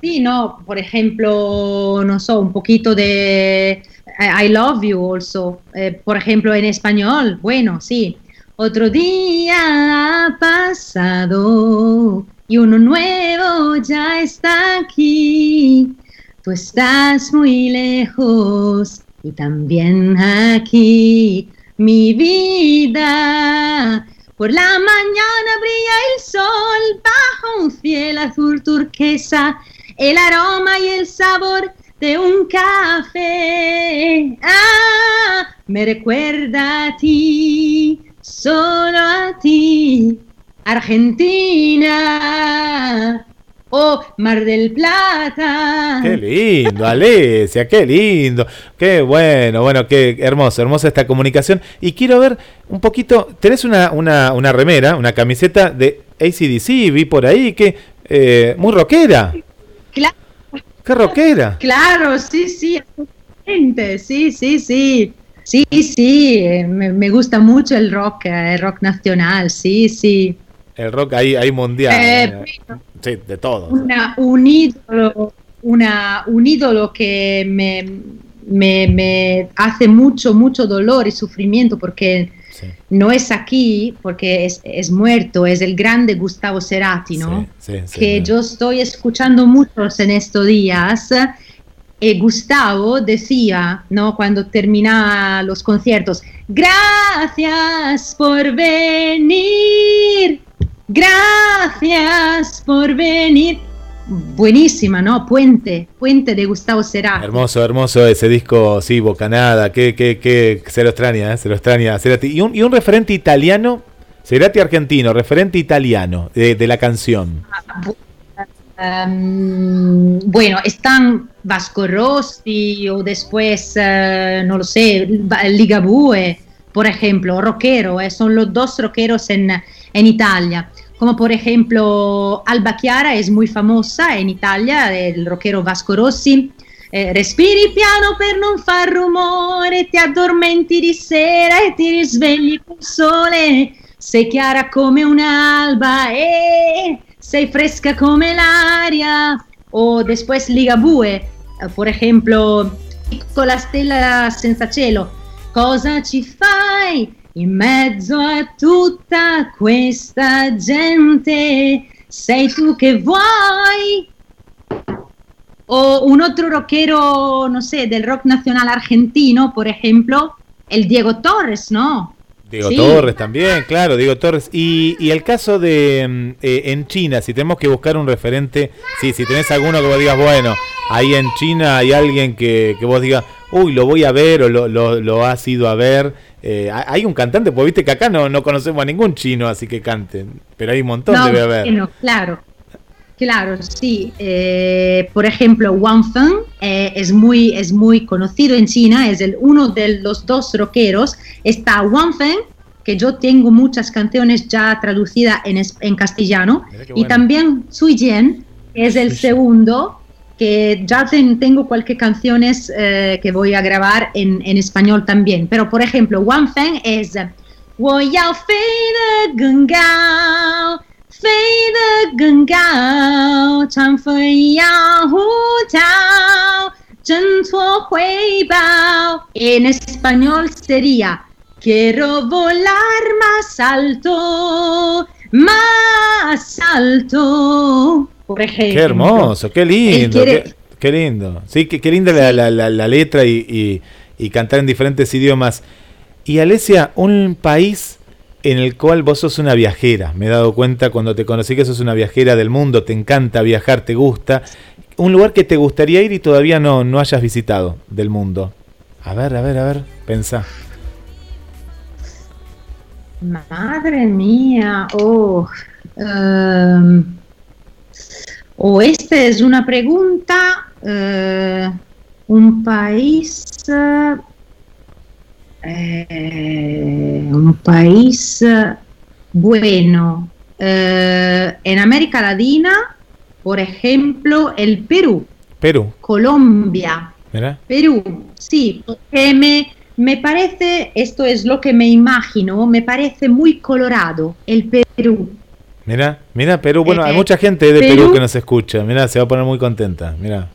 sí, no, por ejemplo, no sé, un poquito de I I love you also, eh, por ejemplo, en español, bueno, sí. Otro día ha pasado y uno nuevo ya está aquí. Tú estás muy lejos y también aquí, mi vida. Por la mañana brilla el sol bajo un cielo azul turquesa, el aroma y el sabor de un café. Ah, me recuerda a ti, solo a ti, Argentina. Oh, Mar del Plata. Qué lindo, Alesia, qué lindo. Qué bueno, bueno, qué hermoso, hermosa esta comunicación. Y quiero ver un poquito, tenés una, una, una remera, una camiseta de ACDC, vi por ahí, que eh, muy rockera. Claro. Qué rockera. Claro, sí, sí, absolutamente, sí, sí, sí. Sí, sí, eh, me, me gusta mucho el rock, eh, el rock nacional, sí, sí. El rock ahí, ahí mundial. Eh, eh, sí, de todo. Una, un ídolo, una, un ídolo que me, me, me hace mucho, mucho dolor y sufrimiento porque no es aquí, porque es, es muerto, es el grande Gustavo Cerati, ¿no? Sí, sí, que yo estoy escuchando muchos en estos días. Y Gustavo decía, ¿no? Cuando terminaba los conciertos, gracias por venir, gracias por venir. Buenísima, ¿no? Puente, Puente de Gustavo Cerati. Hermoso, hermoso ese disco, sí, Bocanada, que, que, que se lo extraña, eh, se lo extraña. Cerati. Y un, y un referente italiano, Cerati argentino, referente italiano de, de la canción. Um, bueno, están Vasco Rossi o después, eh, no lo sé, Ligabue, por ejemplo, rockero, eh, son los dos rockeros en, en Italia. Como por ejemplo Alba Chiara es muy famosa en Italia, el rockero Vasco Rossi. Eh, respiri piano per non far rumore, ti addormenti di sera e ti risvegli col sole. Sei chiara come un'alba e sei fresca come l'aria. O después Ligabue, eh, por ejemplo, piccola stella senza cielo. Cosa ci fai in mezzo a tutta questa gente? Sei tu che vuoi? O un otro rockero, no sé, del rock nacional argentino, por ejemplo, el Diego Torres, ¿no? Diego Sí. Torres también, claro, Diego Torres. Y, y el caso de mm, eh, en China, si tenemos que buscar un referente, sí, si tenés alguno que vos digas, bueno, ahí en China hay alguien que, que vos digas, uy, lo voy a ver o lo, lo, lo has ido a ver. Eh, hay- un cantante, pues viste que acá no, no conocemos a ningún chino así que canten, pero hay un montón, no, debe haber. bueno, claro. Claro, sí. Eh, por ejemplo, Wang Feng eh, es, muy, es muy conocido en China, es el, uno de los dos rockeros. Está Wang Feng, que yo tengo muchas canciones ya traducidas en, en castellano, qué y bueno. también Sui Jian, que es el segundo, que ya ten, tengo cualquier canciones eh, que voy a grabar en, en, español también. Pero por ejemplo, One Fan es Voy a gungao, gungao, chan En español sería Quiero volar más alto, más alto. Por ejemplo. Qué hermoso, qué lindo, quiere- qué, qué lindo. Sí, qué, qué linda la, la- la- la letra y, y- y cantar en diferentes idiomas. Y Alesia, un país en el cual vos sos una viajera. Me he dado cuenta cuando te conocí que sos una viajera del mundo, te encanta viajar, te gusta. Un lugar que te gustaría ir y todavía no, no hayas visitado del mundo. A ver, a ver, a ver, pensá. Madre mía, oh, ehm, oh, esta es una pregunta, eh, un país, eh, un país eh, bueno, Eh, en América Latina, por ejemplo, el Perú, Perú, Colombia, ¿verdad? Perú, sí, porque me, me parece, esto es lo que me imagino, me parece muy colorado el Perú. Mira, mira, Perú. Bueno, hay Eh, mucha gente de Perú, Perú- que nos escucha. Mira, se va a poner muy contenta. Mira.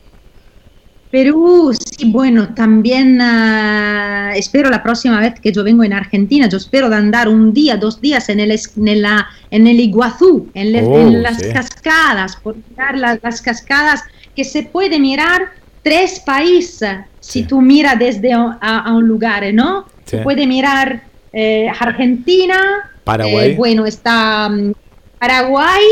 Perú, sí, bueno, también ah, espero la próxima vez que yo vengo en Argentina, yo espero de andar un día, dos días en el, es- en la, en el Iguazú, en, le- Oh, en las sí. cascadas, por mirar las, las cascadas que se puede mirar tres países, si tú miras desde a, a un lugar, ¿no? Sí. Se puede mirar eh, Argentina, Paraguay. eh, bueno, está mm, Paraguay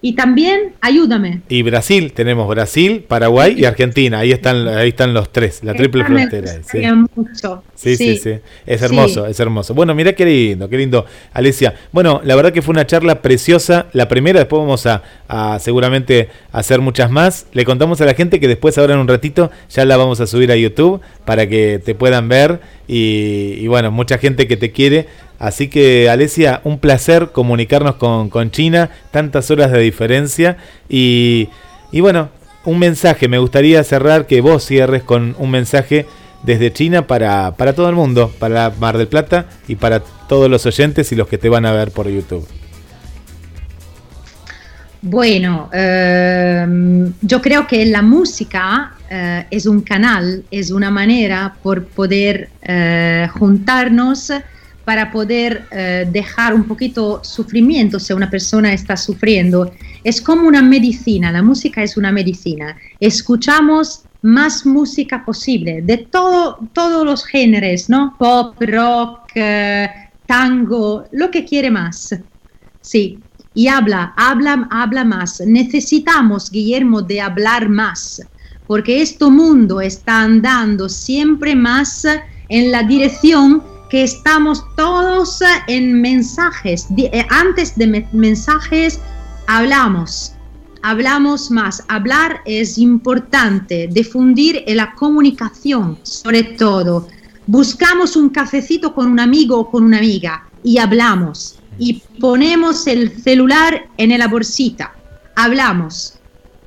y también, ayúdame. Y Brasil, tenemos Brasil, Paraguay y Argentina. Ahí están, ahí están los tres, la triple frontera. Sí. mucho. Sí, sí, sí. Es hermoso, es hermoso. Bueno, mira qué lindo, qué lindo. Alicia, bueno, la verdad que fue una charla preciosa. La primera, después vamos a, a seguramente hacer muchas más. Le contamos a la gente que después, ahora en un ratito, ya la vamos a subir a YouTube para que te puedan ver. Y, y bueno, mucha gente que te quiere. Así que, Alesia, un placer comunicarnos con, China, tantas horas de diferencia. Y, bueno, un mensaje, me gustaría cerrar que vos cierres con un mensaje desde China para, para todo el mundo, para Mar del Plata y para todos los oyentes y los que te van a ver por YouTube. Bueno, ehm, yo creo que la música eh, es un canal, es una manera por poder eh, juntarnos para poder eh, dejar un poquito sufrimiento si una persona está sufriendo. Es como una medicina, la música es una medicina. Escuchamos más música posible, de todo, todos los géneros, ¿no? Pop, rock, eh, tango, lo que quiere más. Sí, y habla, habla, habla más. Necesitamos, Guillermo, de hablar más, porque este mundo está andando siempre más en la dirección que estamos todos en mensajes. Eh, Antes de me- mensajes, hablamos. Hablamos más. Hablar es importante. Difundir la comunicación, sobre todo. Buscamos un cafecito con un amigo o con una amiga y hablamos. Y ponemos el celular en la bolsita. Hablamos.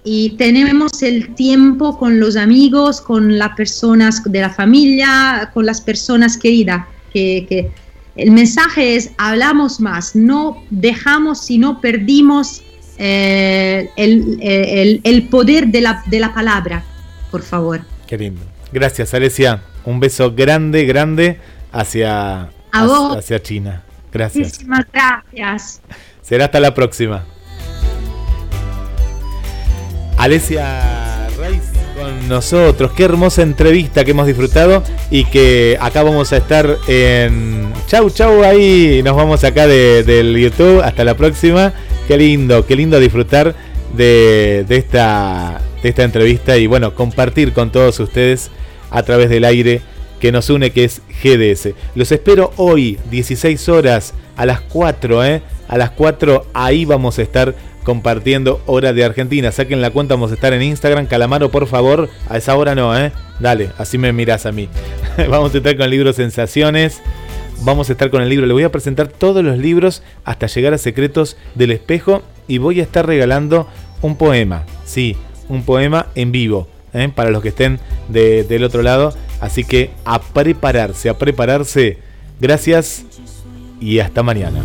Y tenemos el tiempo con los amigos, con las personas de la familia, con las personas queridas. Que, que el mensaje es hablamos más, no dejamos y no perdimos eh, el, el- el poder de la, de la palabra, por favor. Qué lindo. Gracias, Alesia. Un beso grande, grande hacia, A vos. hacia China. Gracias. Muchísimas gracias. Será hasta la próxima. Alesia nosotros. Qué hermosa entrevista que hemos disfrutado y que acá vamos a estar en... Chau, chau, ahí nos vamos acá de- del YouTube. Hasta la próxima. Qué lindo, qué lindo disfrutar de, de esta, de esta entrevista y bueno, compartir con todos ustedes a través del aire que nos une, que es GDS. Los espero hoy, 16 horas, a las 4, ¿eh? A las 4 ahí vamos a estar compartiendo Hora de Argentina. Saquen la cuenta, vamos a estar en Instagram. Calamaro, por favor, a esa hora no, ¿eh? Dale, así me mirás a mí. *laughs* vamos a estar con el libro Sensaciones. Vamos a estar con el libro. Le voy a presentar todos los libros hasta llegar a Secretos del Espejo y voy a estar regalando un poema. Sí, un poema en vivo. ¿eh? Para los que estén de- del otro lado. Así que a prepararse, a prepararse. Gracias y hasta mañana.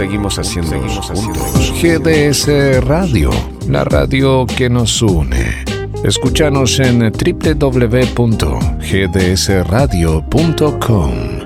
Seguimos haciendo, seguimos juntos. GDS Radio, la radio que nos une. Escúchanos en www.gdsradio.com.